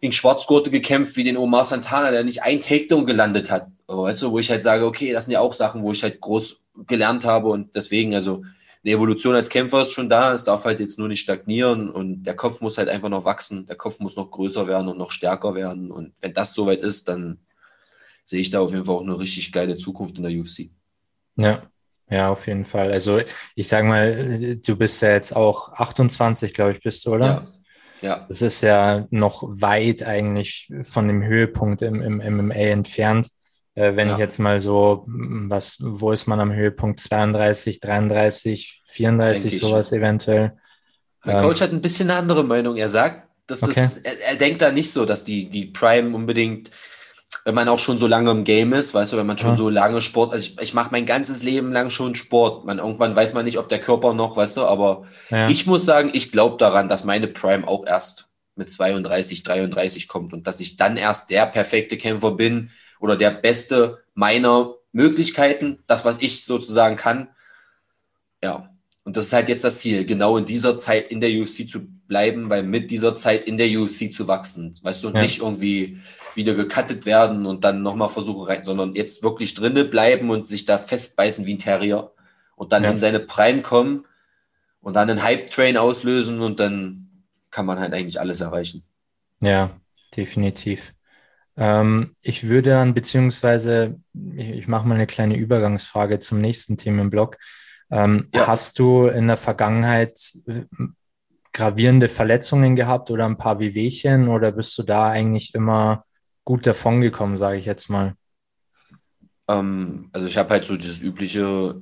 gegen Schwarzgurte gekämpft, wie den Omar Santana, der nicht ein Takedown gelandet hat. Weißt du, wo ich halt sage, okay, das sind ja auch Sachen, wo ich halt groß gelernt habe und deswegen, also eine Evolution als Kämpfer ist schon da, es darf halt jetzt nur nicht stagnieren und der Kopf muss halt einfach noch wachsen, der Kopf muss noch größer werden und noch stärker werden und wenn das soweit ist, dann sehe ich da auf jeden Fall auch eine richtig geile Zukunft in der UFC. Ja, ja, auf jeden Fall. Also ich sage mal, du bist ja jetzt auch 28, glaube ich, bist du, oder? Ja. Ja. Das ist ja noch weit eigentlich von dem Höhepunkt im, im MMA entfernt. Äh, wenn ja. ich jetzt mal so, was, wo ist man am Höhepunkt? 32, 33, 34, sowas eventuell. Mein ähm, Coach hat ein bisschen eine andere Meinung. Er sagt, dass okay. das, er, er, denkt da nicht so, dass die, die Prime unbedingt wenn man auch schon so lange im Game ist, weißt du, wenn man schon ja. so lange Sport, also ich, ich mache mein ganzes Leben lang schon Sport. Man, irgendwann weiß man nicht, ob der Körper noch, weißt du, aber ja. ich muss sagen, ich glaube daran, dass meine Prime auch erst mit 32, 33 kommt und dass ich dann erst der perfekte Kämpfer bin oder der beste meiner Möglichkeiten, das, was ich sozusagen kann. Ja, und das ist halt jetzt das Ziel, genau in dieser Zeit in der UFC zu bleiben, weil mit dieser Zeit in der UFC zu wachsen, weißt du, ja. nicht irgendwie wieder gecuttet werden und dann nochmal versuchen rein, sondern jetzt wirklich drinne bleiben und sich da festbeißen wie ein Terrier und dann ja. in seine Prime kommen und dann einen Hype-Train auslösen und dann kann man halt eigentlich alles erreichen. Ja, definitiv. Ähm, ich würde dann, beziehungsweise, ich, ich mache mal eine kleine Übergangsfrage zum nächsten Themenblock. Ähm, ja. Hast du in der Vergangenheit äh, gravierende Verletzungen gehabt oder ein paar Wehwehchen oder bist du da eigentlich immer gut davongekommen, sage ich jetzt mal? Ähm, also ich habe halt so dieses übliche,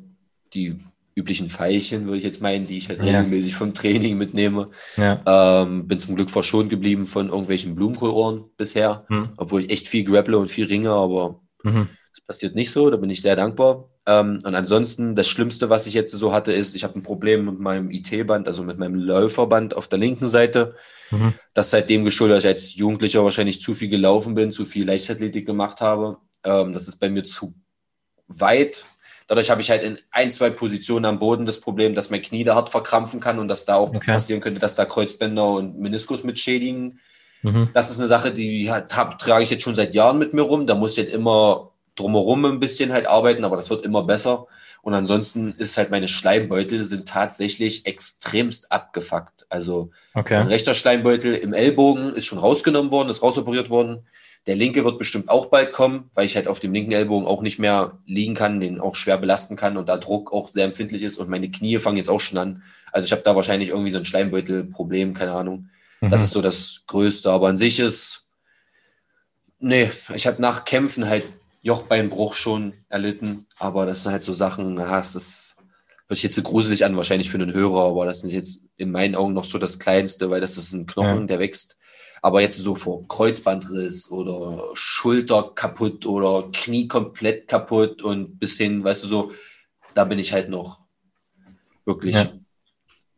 die üblichen Pfeilchen, würde ich jetzt meinen, die ich halt ja. regelmäßig vom Training mitnehme. Ja. Ähm, bin zum Glück verschont geblieben von irgendwelchen Blumenkohlohren bisher, hm. obwohl ich echt viel grapple und viel ringe, aber mhm. Passiert nicht so, da bin ich sehr dankbar. Ähm, und ansonsten, das Schlimmste, was ich jetzt so hatte, ist, ich habe ein Problem mit meinem IT-Band, also mit meinem Läuferband auf der linken Seite. Mhm. Das seitdem geschuldet, dass ich als Jugendlicher wahrscheinlich zu viel gelaufen bin, zu viel Leichtathletik gemacht habe. Ähm, das ist bei mir zu weit. Dadurch habe ich halt in ein, zwei Positionen am Boden das Problem, dass mein Knie da hart verkrampfen kann und dass da auch okay. passieren könnte, dass da Kreuzbänder und Meniskus mit schädigen. Mhm. Das ist eine Sache, die hab, trage ich jetzt schon seit Jahren mit mir rum. Da muss ich halt immer drumherum ein bisschen halt arbeiten, aber das wird immer besser. Und ansonsten ist halt meine Schleimbeutel sind tatsächlich extremst abgefuckt. Also okay. mein rechter Schleimbeutel im Ellbogen ist schon rausgenommen worden, ist rausoperiert worden. Der linke wird bestimmt auch bald kommen, weil ich halt auf dem linken Ellbogen auch nicht mehr liegen kann, den auch schwer belasten kann und da Druck auch sehr empfindlich ist und meine Knie fangen jetzt auch schon an. Also ich habe da wahrscheinlich irgendwie so ein Schleimbeutelproblem, keine Ahnung. Mhm. Das ist so das Größte, aber an sich ist, nee, ich habe nach Kämpfen halt Jochbeinbruch schon erlitten, aber das sind halt so Sachen, ja, das hört sich jetzt so gruselig an, wahrscheinlich für einen Hörer, aber das ist jetzt in meinen Augen noch so das Kleinste, weil das ist ein Knochen, ja. der wächst Aber jetzt so vor Kreuzbandriss oder Schulter kaputt oder Knie komplett kaputt und bis hin, weißt du, so, da bin ich halt noch wirklich ja.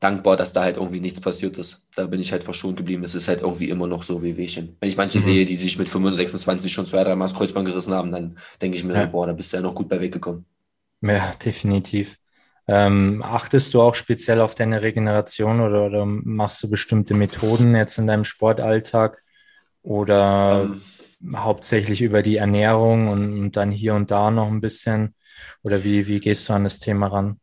Dankbar, dass da halt irgendwie nichts passiert ist. Da bin ich halt verschont geblieben. Es ist halt irgendwie immer noch so wie Wehchen. Wenn ich manche mhm. sehe, die sich mit 25, 26 schon zwei, dreimal das Kreuzband gerissen haben, dann denke ich mir, ja. boah, da bist du ja noch gut bei weggekommen. Ja, definitiv. Ähm, achtest du auch speziell auf deine Regeneration oder, oder, machst du bestimmte Methoden jetzt in deinem Sportalltag oder ähm, hauptsächlich über die Ernährung und, und, dann hier und da noch ein bisschen? Oder wie, wie gehst du an das Thema ran?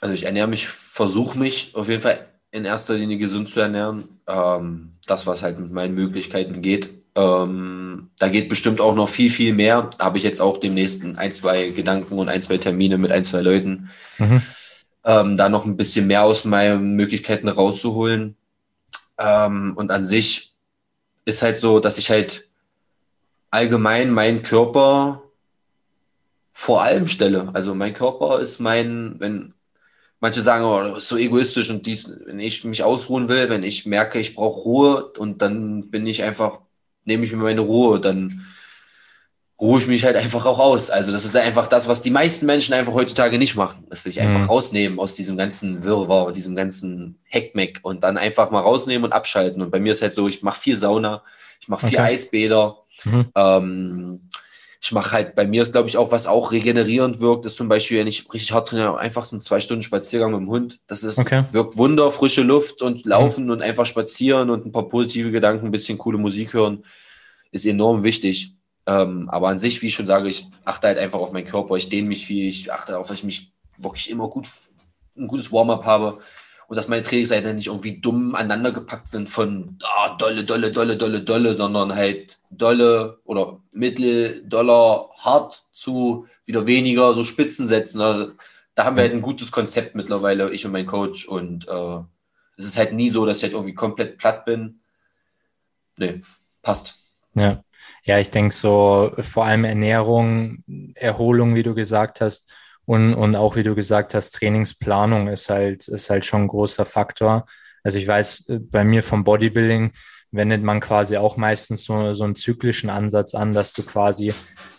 Also ich ernähre mich, versuche mich auf jeden Fall in erster Linie gesund zu ernähren. Ähm, das, was halt mit meinen Möglichkeiten geht. Ähm, da geht bestimmt auch noch viel, viel mehr. Habe ich jetzt auch demnächst ein, zwei Gedanken und ein, zwei Termine mit ein, zwei Leuten. Mhm. Ähm, da noch ein bisschen mehr aus meinen Möglichkeiten rauszuholen. Ähm, und an sich ist halt so, dass ich halt allgemein meinen Körper vor allem stelle. Also mein Körper ist mein, wenn manche sagen, oh, das ist so egoistisch und dies, wenn ich mich ausruhen will, wenn ich merke, ich brauche Ruhe und dann bin ich einfach nehme ich mir meine Ruhe, dann ruhe ich mich halt einfach auch aus. Also das ist einfach das, was die meisten Menschen einfach heutzutage nicht machen, dass sich einfach mhm. rausnehmen aus diesem ganzen Wirrwarr, diesem ganzen Heckmeck und dann einfach mal rausnehmen und abschalten. Und bei mir ist halt so, ich mache viel Sauna, ich mache viel okay. Eisbäder. Mhm. Ähm, ich mache halt, bei mir ist glaube ich auch, was auch regenerierend wirkt, ist zum Beispiel, wenn ich richtig hart trainiere, einfach so ein zwei Stunden Spaziergang mit dem Hund. Das ist, okay. wirkt Wunder, frische Luft und laufen mhm. und einfach spazieren und ein paar positive Gedanken, ein bisschen coole Musik hören, ist enorm wichtig. Ähm, aber an sich, wie ich schon sage, ich achte halt einfach auf meinen Körper, ich dehne mich viel, ich achte darauf, dass ich mich wirklich immer gut, ein gutes Warm-up habe und dass meine Trainingseinheiten nicht irgendwie dumm aneinander gepackt sind von ah, dolle, dolle, dolle, dolle, dolle, sondern halt dolle oder mittel, doller, hart zu wieder weniger, so Spitzen setzen. Also, da haben wir halt ein gutes Konzept mittlerweile, ich und mein Coach. Und äh, es ist halt nie so, dass ich halt irgendwie komplett platt bin. Nee, passt. Ja. Ja, ich denke so, vor allem Ernährung, Erholung, wie du gesagt hast, und, und auch, wie du gesagt hast, Trainingsplanung ist halt, ist halt schon ein großer Faktor. Also ich weiß, äh, bei mir vom Bodybuilding wendet man quasi auch meistens so, so einen zyklischen Ansatz an, dass du quasi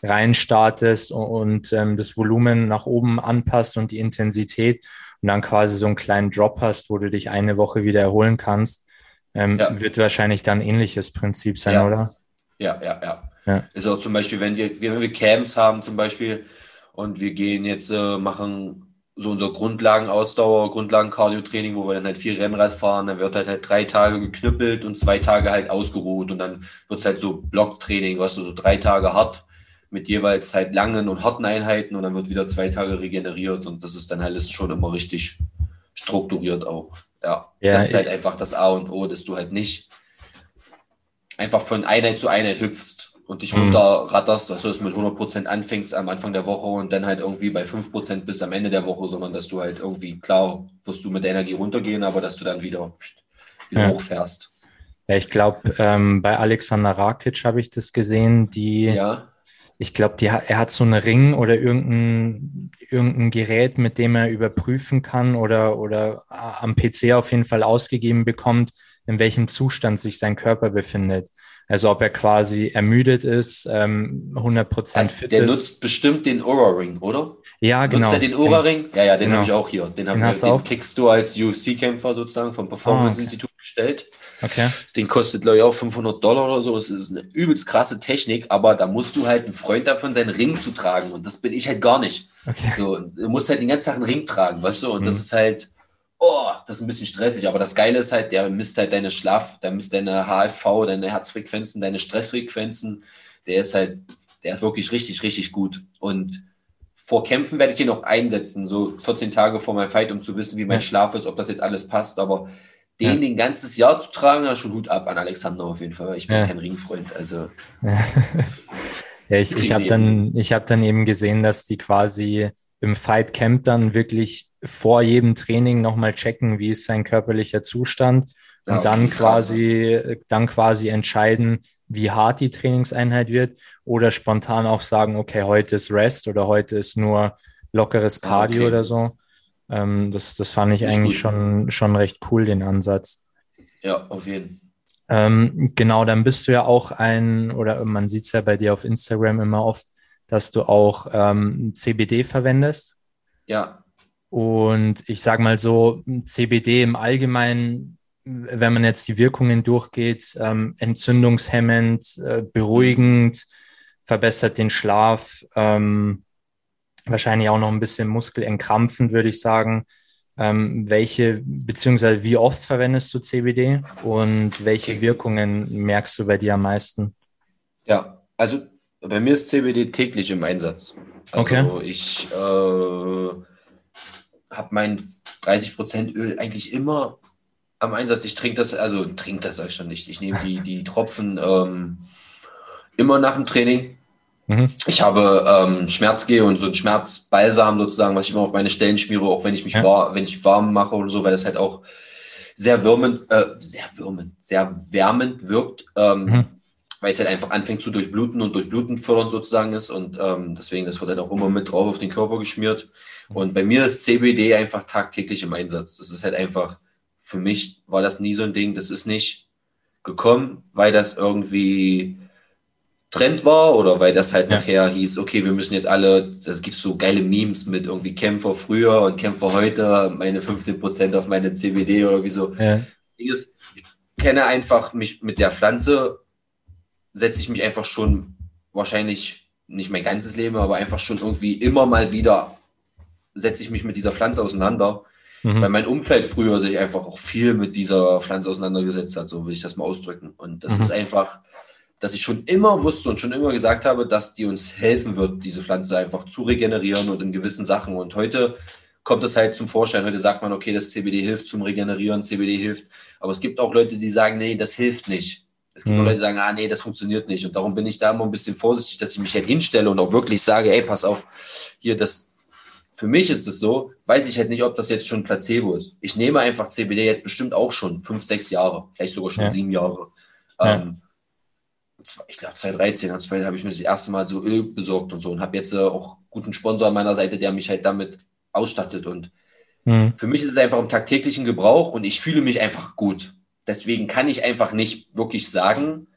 reinstartest und, und ähm, das Volumen nach oben anpasst und die Intensität und dann quasi so einen kleinen Drop hast, wo du dich eine Woche wieder erholen kannst. Ähm, ja. Wird wahrscheinlich dann ein ähnliches Prinzip sein, ja. oder? Ja, ja, ja. ja. Ist auch zum Beispiel, wenn wir, wenn wir Camps haben, zum Beispiel, und wir gehen jetzt, äh, machen so unser Grundlagenausdauer, Grundlagen-Cardio-Training, wo wir dann halt viel Rennrad fahren. Dann wird halt, halt drei Tage geknüppelt und zwei Tage halt ausgeruht. Und dann wird es halt so Blocktraining, was du so drei Tage hart mit jeweils halt langen und harten Einheiten und dann wird wieder zwei Tage regeneriert. Und das ist dann halt schon immer richtig strukturiert auch. Ja, ja das ist halt einfach das A und O, dass du halt nicht einfach von Einheit zu Einheit hüpfst und dich mhm. runterratterst, dass du es mit 100% anfängst am Anfang der Woche und dann halt irgendwie bei 5% bis am Ende der Woche, sondern dass du halt irgendwie, klar, wirst du mit der Energie runtergehen, aber dass du dann wieder, wieder ja. hochfährst. Ja, ich glaube, ähm, bei Alexander Rakic habe ich das gesehen, die, ja. ich glaube, er hat so einen Ring oder irgendein, irgendein Gerät, mit dem er überprüfen kann oder, oder am PC auf jeden Fall ausgegeben bekommt, in welchem Zustand sich sein Körper befindet. Also ob er quasi ermüdet ist, ähm, 100% fit der ist. Der nutzt bestimmt den Aura Ring, oder? Ja, genau. Nutzt er den Aura Ring? Ja, ja, den genau. habe ich auch hier. Den, den, ich, den kriegst du als UFC-Kämpfer sozusagen vom Performance oh, okay. Institut gestellt. Okay. Den kostet, glaube ich, auch 500 Dollar oder so. Es ist eine übelst krasse Technik, aber da musst du halt ein Freund davon sein, Ring zu tragen. Und das bin ich halt gar nicht. Okay. So, du musst halt den ganzen Tag einen Ring tragen, weißt du? Und mhm. das ist halt oh, das ist ein bisschen stressig. Aber das Geile ist halt, der misst halt deine Schlaf, der misst deine HFV, deine Herzfrequenzen, deine Stressfrequenzen. Der ist halt, der ist wirklich richtig, richtig gut. Und vor Kämpfen werde ich den auch einsetzen, so 14 Tage vor meinem Fight, um zu wissen, wie mein Schlaf ist, ob das jetzt alles passt. Aber den ja. den ganzes Jahr zu tragen, ja, schon Hut ab an Alexander auf jeden Fall, weil ich bin ja. kein Ringfreund. Also. (laughs) ja, ich, ich habe dann, ich hab dann eben gesehen, dass die quasi im Fight Camp dann wirklich vor jedem Training nochmal checken, wie ist sein körperlicher Zustand und ja, okay, dann quasi, krass. dann quasi entscheiden, wie hart die Trainingseinheit wird oder spontan auch sagen, okay, heute ist Rest oder heute ist nur lockeres ah, Cardio okay. oder so. Ähm, das, das fand ich eigentlich schon, schon recht cool, den Ansatz. Ja, auf jeden Fall. Ähm, genau, dann bist du ja auch ein, oder man sieht es ja bei dir auf Instagram immer oft, dass du auch ähm, CBD verwendest. Ja. Und ich sage mal so, CBD im Allgemeinen, wenn man jetzt die Wirkungen durchgeht, ähm, entzündungshemmend, äh, beruhigend, verbessert den Schlaf, ähm, wahrscheinlich auch noch ein bisschen muskelentkrampfend, würde ich sagen. Ähm, welche, beziehungsweise wie oft verwendest du CBD und welche. Wirkungen merkst du bei dir am meisten? Ja, also bei mir ist CBD täglich im Einsatz. Also okay. ich äh, habe mein 30% Öl eigentlich immer am Einsatz. Ich trinke das, also trinke das sag ich schon nicht. Ich nehme die, die Tropfen ähm, immer nach dem Training. Mhm. Ich habe ähm, Schmerzgel und so ein Schmerzbalsam sozusagen, was ich immer auf meine Stellen schmiere, auch wenn ich mich ja. war, wenn ich warm mache oder so, weil das halt auch sehr würmend, äh, sehr würmend, sehr wärmend wirkt. Ähm, mhm weil es halt einfach anfängt zu durchbluten und durchbluten fördernd sozusagen ist. Und ähm, deswegen, das wird halt auch immer mit drauf auf den Körper geschmiert. Und bei mir ist CBD einfach tagtäglich im Einsatz. Das ist halt einfach, für mich war das nie so ein Ding. Das ist nicht gekommen, weil das irgendwie Trend war oder weil das halt ja. nachher hieß, okay, wir müssen jetzt alle, es gibt so geile Memes mit irgendwie Kämpfer früher und Kämpfer heute, meine 15% auf meine CBD oder wie so. Ja. Ich kenne einfach mich mit der Pflanze setze ich mich einfach schon wahrscheinlich nicht mein ganzes Leben, aber einfach schon irgendwie immer mal wieder setze ich mich mit dieser Pflanze auseinander. Mhm. Weil mein Umfeld früher sich einfach auch viel mit dieser Pflanze auseinandergesetzt hat, so will ich das mal ausdrücken. Und das mhm. ist einfach, dass ich schon immer wusste und schon immer gesagt habe, dass die uns helfen wird, diese Pflanze einfach zu regenerieren und in gewissen Sachen. Und heute kommt es halt zum Vorschein. Heute sagt man, okay, das CBD hilft zum Regenerieren, CBD hilft. Aber es gibt auch Leute, die sagen, nee, das hilft nicht. Es gibt mhm. Leute, die sagen, ah nee, das funktioniert nicht. Und darum bin ich da immer ein bisschen vorsichtig, dass ich mich halt hinstelle und auch wirklich sage, ey, pass auf, hier, das, für mich ist es so, weiß ich halt nicht, ob das jetzt schon Placebo ist. Ich nehme einfach CBD jetzt bestimmt auch schon fünf, sechs Jahre, vielleicht sogar schon ja. sieben Jahre. Ja. Ähm, ich glaube 2013 habe ich mir das erste Mal so Öl besorgt und so und habe jetzt äh, auch guten Sponsor an meiner Seite, der mich halt damit ausstattet. Und mhm. für mich ist es einfach im tagtäglichen Gebrauch und ich fühle mich einfach gut. Deswegen kann ich einfach nicht wirklich sagen,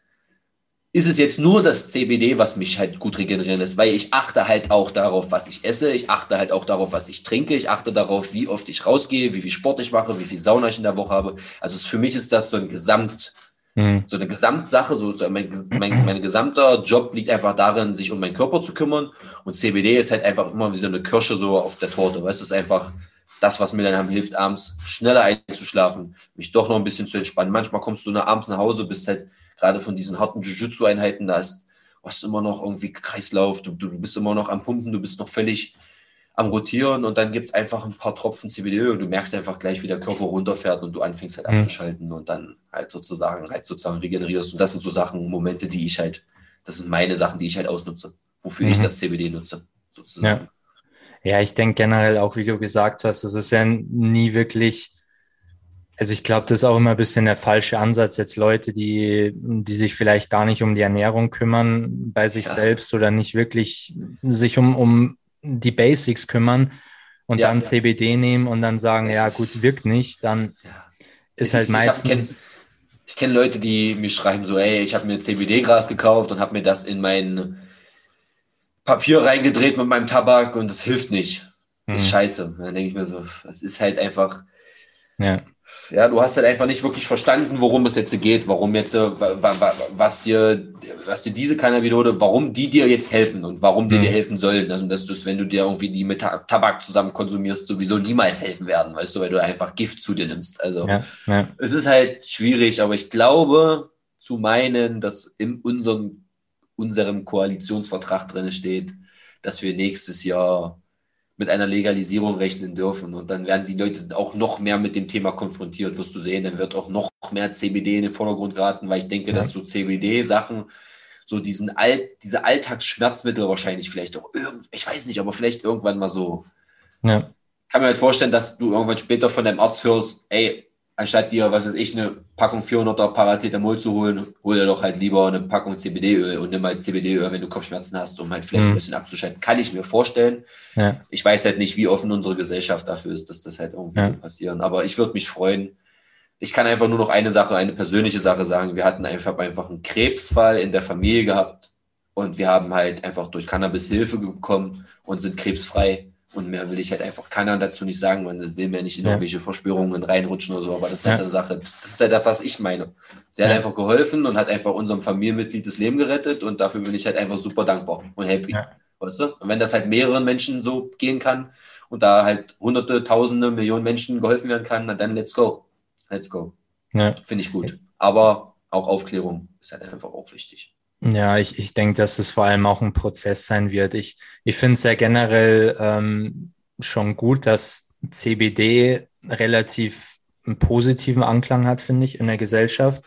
ist es jetzt nur das CBD, was mich halt gut regenerieren lässt, weil ich achte halt auch darauf, was ich esse, ich achte halt auch darauf, was ich trinke, ich achte darauf, wie oft ich rausgehe, wie viel Sport ich mache, wie viel Sauna ich in der Woche habe. Also für mich ist das so ein Gesamt, mhm. so eine Gesamtsache, so, so mein, mein, mein gesamter Job liegt einfach darin, sich um meinen Körper zu kümmern und CBD ist halt einfach immer wie so eine Kirsche so auf der Torte, weißt du, es ist einfach, das, was mir dann hilft, abends schneller einzuschlafen, mich doch noch ein bisschen zu entspannen. Manchmal kommst du nach, abends nach Hause, bist halt gerade von diesen harten Jiu-Jitsu-Einheiten, da ist, hast immer noch irgendwie Kreislauf, du, du bist immer noch am Pumpen, du bist noch völlig am Rotieren und dann gibt es einfach ein paar Tropfen CBD und du merkst einfach gleich, wie der Körper runterfährt und du anfängst halt mhm. abzuschalten und dann halt sozusagen halt sozusagen regenerierst. Und das sind so Sachen, Momente, die ich halt, das sind meine Sachen, die ich halt ausnutze, wofür mhm. ich das CBD nutze, sozusagen. Ja. Ja, ich denke generell auch, wie du gesagt hast, es ist ja nie wirklich, also ich glaube, das ist auch immer ein bisschen der falsche Ansatz, jetzt Leute, die, die sich vielleicht gar nicht um die Ernährung kümmern bei sich ja. selbst oder nicht wirklich sich um, um die Basics kümmern und ja, dann ja. CBD nehmen und dann sagen, es ja gut, wirkt nicht, dann ist ich, halt meistens. Ich kenne kenn Leute, die mir schreiben so, ey, ich habe mir CBD-Gras gekauft und habe mir das in meinen Papier reingedreht mit meinem Tabak und das hilft nicht. Das ist mhm. scheiße. Dann denke ich mir so, es ist halt einfach. Ja. Ja, du hast halt einfach nicht wirklich verstanden, worum es jetzt geht, warum jetzt, äh, was dir, was dir diese Cannabinode, warum die dir jetzt helfen und warum die mhm. dir helfen sollen. Also, dass du wenn du dir irgendwie die mit Tabak zusammen konsumierst, sowieso niemals helfen werden, weißt du, weil du einfach Gift zu dir nimmst. Also, ja, ja. es ist halt schwierig, aber ich glaube, zu meinen, dass in unserem unserem Koalitionsvertrag drin steht, dass wir nächstes Jahr mit einer Legalisierung rechnen dürfen. Und dann werden die Leute auch noch mehr mit dem Thema konfrontiert, wirst du sehen. Dann wird auch noch mehr CBD in den Vordergrund geraten, weil ich denke, ja. dass so CBD-Sachen, so diesen Alt, diese Alltagsschmerzmittel wahrscheinlich vielleicht auch, ich weiß nicht, aber vielleicht irgendwann mal so. Ja. Kann mir halt vorstellen, dass du irgendwann später von deinem Arzt hörst, ey, anstatt dir, was weiß ich, eine Packung 400er Paracetamol zu holen, hol dir doch halt lieber eine Packung CBD-Öl und nimm halt CBD-Öl, wenn du Kopfschmerzen hast, um halt vielleicht mhm. ein bisschen abzuschalten. Kann ich mir vorstellen. Ja. Ich weiß halt nicht, wie offen unsere Gesellschaft dafür ist, dass das halt irgendwie ja. so passieren. Aber ich würde mich freuen, ich kann einfach nur noch eine Sache, eine persönliche Sache sagen. Wir hatten einfach, einfach einen Krebsfall in der Familie gehabt und wir haben halt einfach durch Cannabis Hilfe bekommen und sind krebsfrei. Und mehr will ich halt einfach keiner dazu nicht sagen. Man will mir nicht in ja. irgendwelche Verschwörungen reinrutschen oder so, aber das ist halt ja. eine Sache. Das ist halt das, was ich meine. Sie hat einfach geholfen und hat einfach unserem Familienmitglied das Leben gerettet und dafür bin ich halt einfach super dankbar und happy. Weißt du? Und wenn das halt mehreren Menschen so gehen kann und da halt hunderte, tausende, Millionen Menschen geholfen werden kann, dann let's go. Let's go. Finde ich gut. Aber auch Aufklärung ist halt einfach auch wichtig. Ja, ich, ich denke, dass es vor allem auch ein Prozess sein wird. Ich, ich finde es ja generell ähm, schon gut, dass CBD relativ einen positiven Anklang hat, finde ich, in der Gesellschaft.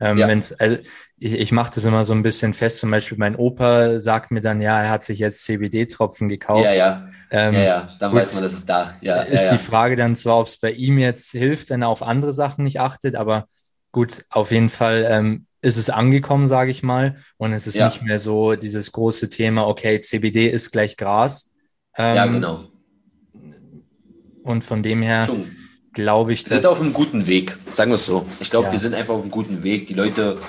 Ähm, ja. wenn's, also ich, ich mache das immer so ein bisschen fest. Zum Beispiel mein Opa sagt mir dann, ja, er hat sich jetzt CBD-Tropfen gekauft. Ja, ja. Ähm, ja, ja, dann gut, weiß man, dass es da. Ja, ist ja, die Frage dann zwar, ob es bei ihm jetzt hilft, wenn er auf andere Sachen nicht achtet, aber gut, auf jeden Fall ähm, ist es angekommen, sage ich mal. Und es ist ja. nicht mehr so dieses große Thema, okay, CBD ist gleich Gras. Ähm, ja, genau. Und von dem her glaube ich, dass. Wir sind auf einem guten Weg, sagen wir es so. Ich glaube, ja. wir sind einfach auf einem guten Weg. Die Leute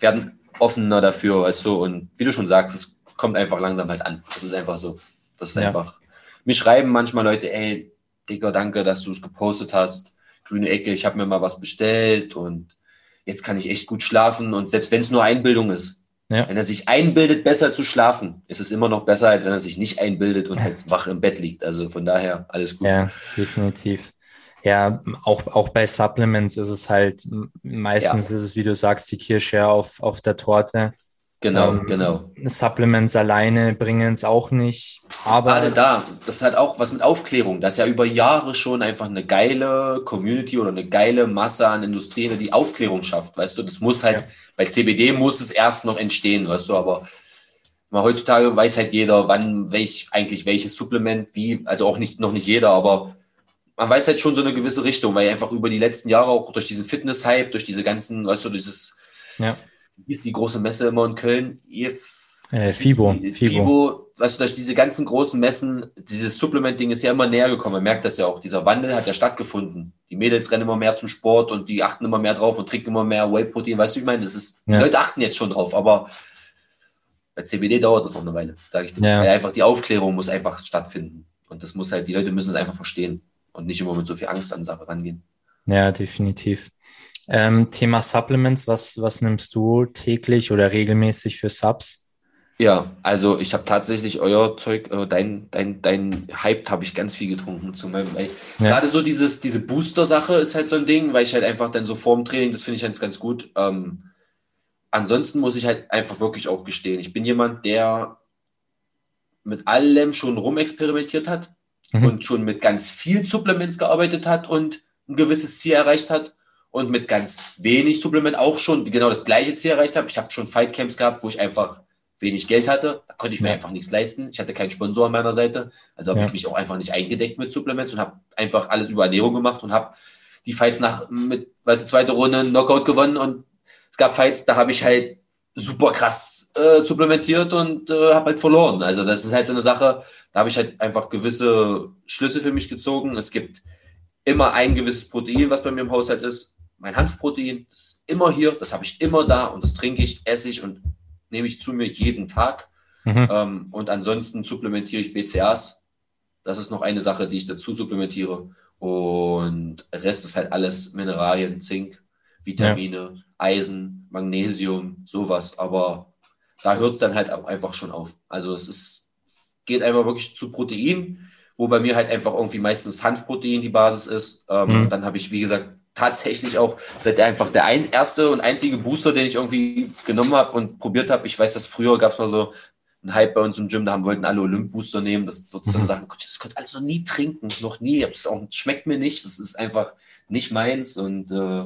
werden offener dafür, weißt du. Und wie du schon sagst, es kommt einfach langsam halt an. Das ist einfach so. Das ist ja. einfach. Mir schreiben manchmal Leute, ey, Digga, danke, dass du es gepostet hast. Grüne Ecke, ich habe mir mal was bestellt und jetzt kann ich echt gut schlafen und selbst wenn es nur Einbildung ist, ja. wenn er sich einbildet, besser zu schlafen, ist es immer noch besser, als wenn er sich nicht einbildet und halt wach im Bett liegt. Also von daher alles gut. Ja, definitiv. Ja, auch, auch bei Supplements ist es halt, meistens ja. ist es, wie du sagst, die Kirsche auf, auf der Torte. Genau, ähm, genau. Supplements alleine bringen es auch nicht. Aber Gerade da, das hat auch was mit Aufklärung. Das ist ja über Jahre schon einfach eine geile Community oder eine geile Masse an Industrien, die Aufklärung schafft. Weißt du, das muss halt, ja. bei CBD muss es erst noch entstehen, weißt du, aber mal heutzutage weiß halt jeder, wann welch, eigentlich welches Supplement, wie, also auch nicht, noch nicht jeder, aber man weiß halt schon so eine gewisse Richtung, weil einfach über die letzten Jahre auch durch diesen Fitness-Hype, durch diese ganzen, weißt du, dieses, ja ist die große Messe immer in Köln? Äh, FIBO. FIBO. FIBO. Weißt du, durch diese ganzen großen Messen, dieses Supplement-Ding ist ja immer näher gekommen. Man merkt das ja auch. Dieser Wandel hat ja stattgefunden. Die Mädels rennen immer mehr zum Sport und die achten immer mehr drauf und trinken immer mehr Whey-Protein. Weißt du, wie ich meine? Das ist, ja. Die Leute achten jetzt schon drauf, aber bei CBD dauert das noch eine Weile, sage ich dir. Ja. Weil einfach die Aufklärung muss einfach stattfinden. Und das muss halt, die Leute müssen es einfach verstehen und nicht immer mit so viel Angst an Sache rangehen. Ja, definitiv. Ähm, Thema Supplements, was, was nimmst du täglich oder regelmäßig für Subs? Ja, also ich habe tatsächlich euer Zeug, äh, dein, dein, dein Hype habe ich ganz viel getrunken zu meinem. Ja. Gerade so dieses, diese Booster-Sache ist halt so ein Ding, weil ich halt einfach dann so vorm Training, das finde ich ganz, ganz gut. Ähm, ansonsten muss ich halt einfach wirklich auch gestehen, ich bin jemand, der mit allem schon rumexperimentiert hat mhm. und schon mit ganz viel Supplements gearbeitet hat und ein gewisses Ziel erreicht hat und mit ganz wenig Supplement auch schon genau das gleiche Ziel erreicht habe. Ich habe schon Fightcamps gehabt, wo ich einfach wenig Geld hatte. Da konnte ich mir einfach nichts leisten. Ich hatte keinen Sponsor an meiner Seite. Also habe ja. ich mich auch einfach nicht eingedeckt mit Supplements und habe einfach alles über Ernährung gemacht und habe die Fights nach mit, weißt du, zweite Runde Knockout gewonnen und es gab Fights, da habe ich halt super krass äh, supplementiert und äh, habe halt verloren. Also das ist halt so eine Sache, da habe ich halt einfach gewisse Schlüsse für mich gezogen. Es gibt immer ein gewisses Protein, was bei mir im Haushalt ist mein Hanfprotein, das ist immer hier, das habe ich immer da und das trinke ich, esse ich und nehme ich zu mir jeden Tag. Mhm. Ähm, und ansonsten supplementiere ich BCAs. Das ist noch eine Sache, die ich dazu supplementiere. Und Rest ist halt alles Mineralien, Zink, Vitamine, ja. Eisen, Magnesium, sowas. Aber da hört es dann halt auch einfach schon auf. Also es ist, geht einfach wirklich zu Protein, wo bei mir halt einfach irgendwie meistens Hanfprotein die Basis ist. Ähm, mhm. Dann habe ich, wie gesagt, tatsächlich auch seit einfach der ein, erste und einzige Booster, den ich irgendwie genommen habe und probiert habe. Ich weiß, dass früher gab es mal so einen Hype bei uns im Gym, da haben wollten alle Olymp-Booster nehmen. Das sozusagen mhm. sagen, Gott, das könnte alles noch nie trinken, noch nie. Das auch, schmeckt mir nicht. Das ist einfach nicht meins. Und äh,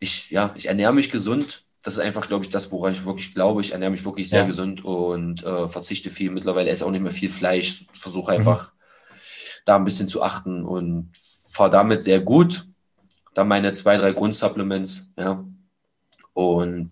ich, ja, ich ernähre mich gesund. Das ist einfach, glaube ich, das, woran ich wirklich glaube. Ich ernähre mich wirklich sehr ja. gesund und äh, verzichte viel. Mittlerweile esse auch nicht mehr viel Fleisch. Versuche mhm. einfach mhm. da ein bisschen zu achten und fahre damit sehr gut dann meine zwei, drei Grundsupplements, ja. Und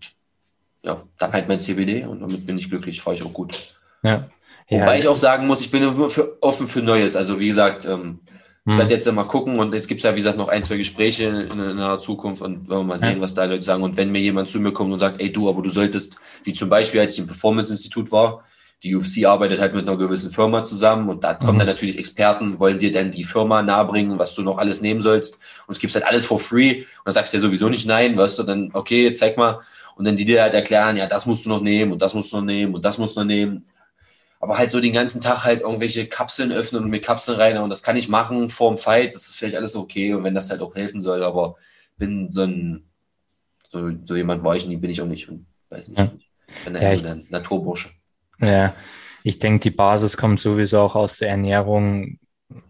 ja, dann halt mein CBD und damit bin ich glücklich, fahre ich auch gut. Ja. Wobei ja. ich auch sagen muss, ich bin für, offen für Neues. Also wie gesagt, ähm, Ich werde jetzt mal gucken und jetzt gibt es ja, wie gesagt, noch ein, zwei Gespräche in, in der Zukunft und wollen wir mal sehen, ja. was da Leute sagen. Und wenn mir jemand zu mir kommt und sagt, ey du, aber du solltest, wie zum Beispiel, als ich im Performance-Institut war, die UFC arbeitet halt mit einer gewissen Firma zusammen und da kommen mhm. dann natürlich Experten, wollen dir dann die Firma nahebringen, was du noch alles nehmen sollst. Und es gibt halt alles for free und dann sagst du ja sowieso nicht nein, weißt du, dann, okay, zeig mal. Und dann die dir halt erklären, ja, das musst du noch nehmen und das musst du noch nehmen und das musst du noch nehmen aber halt so den ganzen Tag halt irgendwelche Kapseln öffnen und mir Kapseln rein und das kann ich machen vor dem Fight, das ist vielleicht alles okay und wenn das halt auch helfen soll, aber bin so ein, so, so jemand war ich nie, bin ich auch nicht und weiß nicht. Ja. Bin ja, ich, ein Naturbursche. Ja, ich denke, die Basis kommt sowieso auch aus der Ernährung.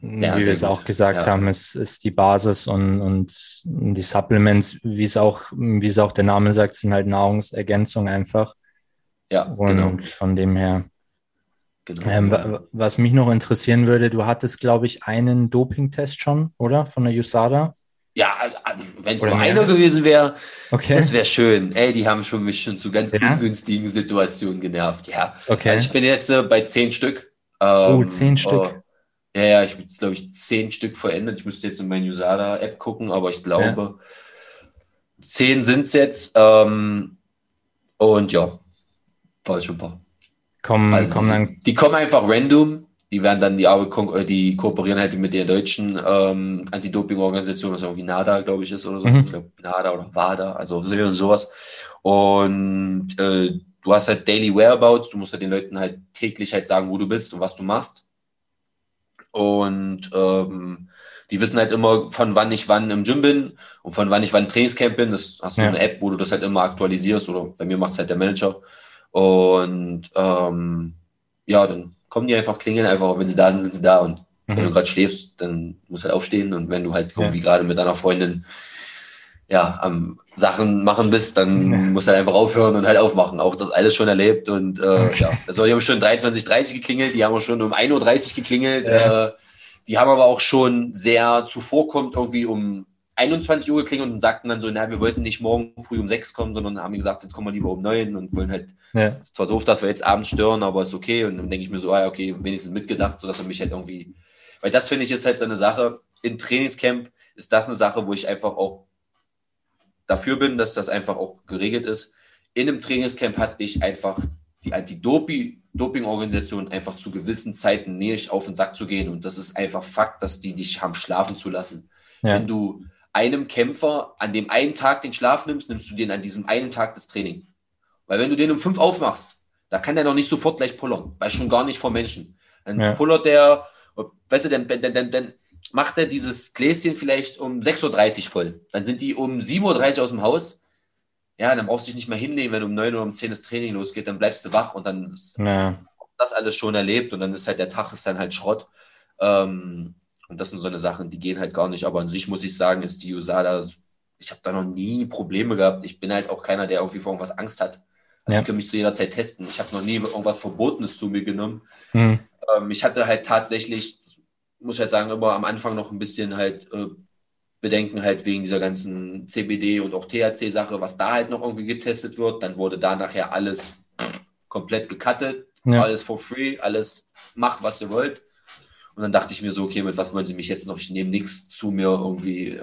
Ja, wie wir es auch gesagt ja. haben, ist, ist die Basis und, und die Supplements, wie es auch, wie es auch der Name sagt, sind halt Nahrungsergänzung einfach. Ja, und genau. von dem her Genau. Ähm, was mich noch interessieren würde, du hattest, glaube ich, einen Dopingtest schon, oder? Von der USADA? Ja, wenn es nur einer gewesen wäre, okay. das wäre schön. Ey, die haben schon mich schon zu ganz ja? ungünstigen Situationen genervt. Ja. Okay. Also ich bin jetzt äh, bei zehn Stück. Ähm, oh, zehn Stück. Oh, ja, ja, ich bin jetzt, glaube ich, zehn Stück verändert. Ich müsste jetzt in meine USADA-App gucken, aber ich glaube, ja. zehn sind es jetzt. Ähm, und ja, war schon ein paar. Kommen, also kommen dann die kommen einfach random. Die werden dann die Arbeit, die kooperieren halt mit der deutschen ähm, Anti-Doping-Organisation, was irgendwie NADA, glaube ich, ist oder so. Mhm. Ich glaube, NADA oder WADA, also sowas. Und äh, du hast halt Daily Whereabouts, du musst halt den Leuten halt täglich halt sagen, wo du bist und was du machst. Und ähm, die wissen halt immer, von wann ich wann im Gym bin und von wann ich wann im Trainingscamp bin. Das hast du ja. eine App, wo du das halt immer aktualisierst oder bei mir macht es halt der Manager. Und ähm, ja, dann kommen die einfach, klingeln einfach, wenn sie da sind, sind sie da. Und mhm. wenn du gerade schläfst, dann musst du halt aufstehen. Und wenn du halt ja. irgendwie gerade mit deiner Freundin ja, am Sachen machen bist, dann ja. (laughs) musst du halt einfach aufhören und halt aufmachen. Auch das alles schon erlebt. Und äh, ja, also die haben schon 23, 30 geklingelt, die haben auch schon um 1.30 Uhr geklingelt. Ja. Äh, die haben aber auch schon sehr zuvorkommt, irgendwie um 21 Uhr geklingelt und sagten dann so, na, wir wollten nicht morgen früh um sechs kommen, sondern haben gesagt, jetzt kommen wir lieber um neun und wollen halt, ja. ist zwar doof, dass wir jetzt abends stören, aber ist okay. Und dann denke ich mir so, ah, okay, wenigstens mitgedacht, sodass er mich halt irgendwie, weil das finde ich ist halt so eine Sache, in Trainingscamp ist das eine Sache, wo ich einfach auch dafür bin, dass das einfach auch geregelt ist. In einem Trainingscamp hatte ich einfach die Anti-Doping-Organisation einfach zu gewissen Zeiten näher auf den Sack zu gehen. Und das ist einfach Fakt, dass die dich haben schlafen zu lassen. Ja. Wenn du einem Kämpfer an dem einen Tag den Schlaf nimmst, nimmst du den an diesem einen Tag das Training. Weil wenn du den um fünf aufmachst, da kann der noch nicht sofort gleich pullern, weil schon gar nicht vor Menschen. Dann ja. pullert der, weißt du, dann, dann, dann, dann macht er dieses Gläschen vielleicht um 6.30 Uhr voll. Dann sind die um 7.30 Uhr aus dem Haus. Ja, dann brauchst du dich nicht mehr hinlegen, wenn um 9 oder um 10 das Training losgeht, dann bleibst du wach und dann ist ja. das alles schon erlebt und dann ist halt der Tag ist dann halt Schrott. Ähm, und das sind so eine Sachen, die gehen halt gar nicht. Aber an sich muss ich sagen, ist die USADA, ich habe da noch nie Probleme gehabt. Ich bin halt auch keiner, der irgendwie vor irgendwas Angst hat. Also ja. Ich kann mich zu jeder Zeit testen. Ich habe noch nie irgendwas Verbotenes zu mir genommen. Mhm. Ähm, ich hatte halt tatsächlich, muss ich halt sagen, immer am Anfang noch ein bisschen halt äh, Bedenken halt wegen dieser ganzen CBD und auch THC-Sache, was da halt noch irgendwie getestet wird. Dann wurde da nachher alles komplett gecuttet, ja. alles for free, alles macht, was ihr wollt. Und dann dachte ich mir so, okay, mit was wollen sie mich jetzt noch? Ich nehme nichts zu mir irgendwie.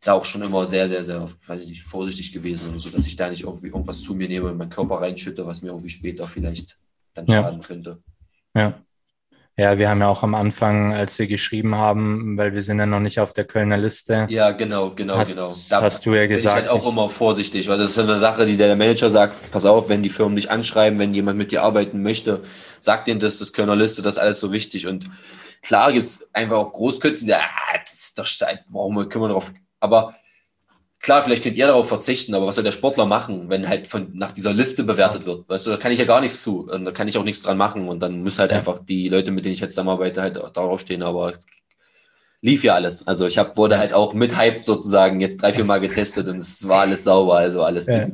Da auch schon immer sehr, sehr, sehr, weiß ich nicht, vorsichtig gewesen oder so, dass ich da nicht irgendwie irgendwas zu mir nehme und meinen Körper reinschütte, was mir irgendwie später vielleicht dann schaden ja. könnte. Ja. Ja, wir haben ja auch am Anfang, als wir geschrieben haben, weil wir sind ja noch nicht auf der Kölner Liste. Ja, genau, genau, hast, genau. Da hast du ja gesagt. Bin ich halt auch immer vorsichtig, weil das ist eine Sache, die der Manager sagt, pass auf, wenn die Firmen dich anschreiben, wenn jemand mit dir arbeiten möchte, sag denen das, das Kölner Liste, das ist alles so wichtig. Und klar gibt es einfach auch Großkünstler, die, ah, das ist doch, warum können wir darauf, aber Klar, vielleicht könnt ihr darauf verzichten, aber was soll der Sportler machen, wenn halt von, nach dieser Liste bewertet wird? Weißt du, da kann ich ja gar nichts zu. Und da kann ich auch nichts dran machen. Und dann müssen halt einfach die Leute, mit denen ich jetzt zusammenarbeite, halt darauf stehen. Aber lief ja alles. Also ich hab, wurde halt auch mit Hype sozusagen jetzt drei, vier Mal getestet und es war alles sauber, also alles ja.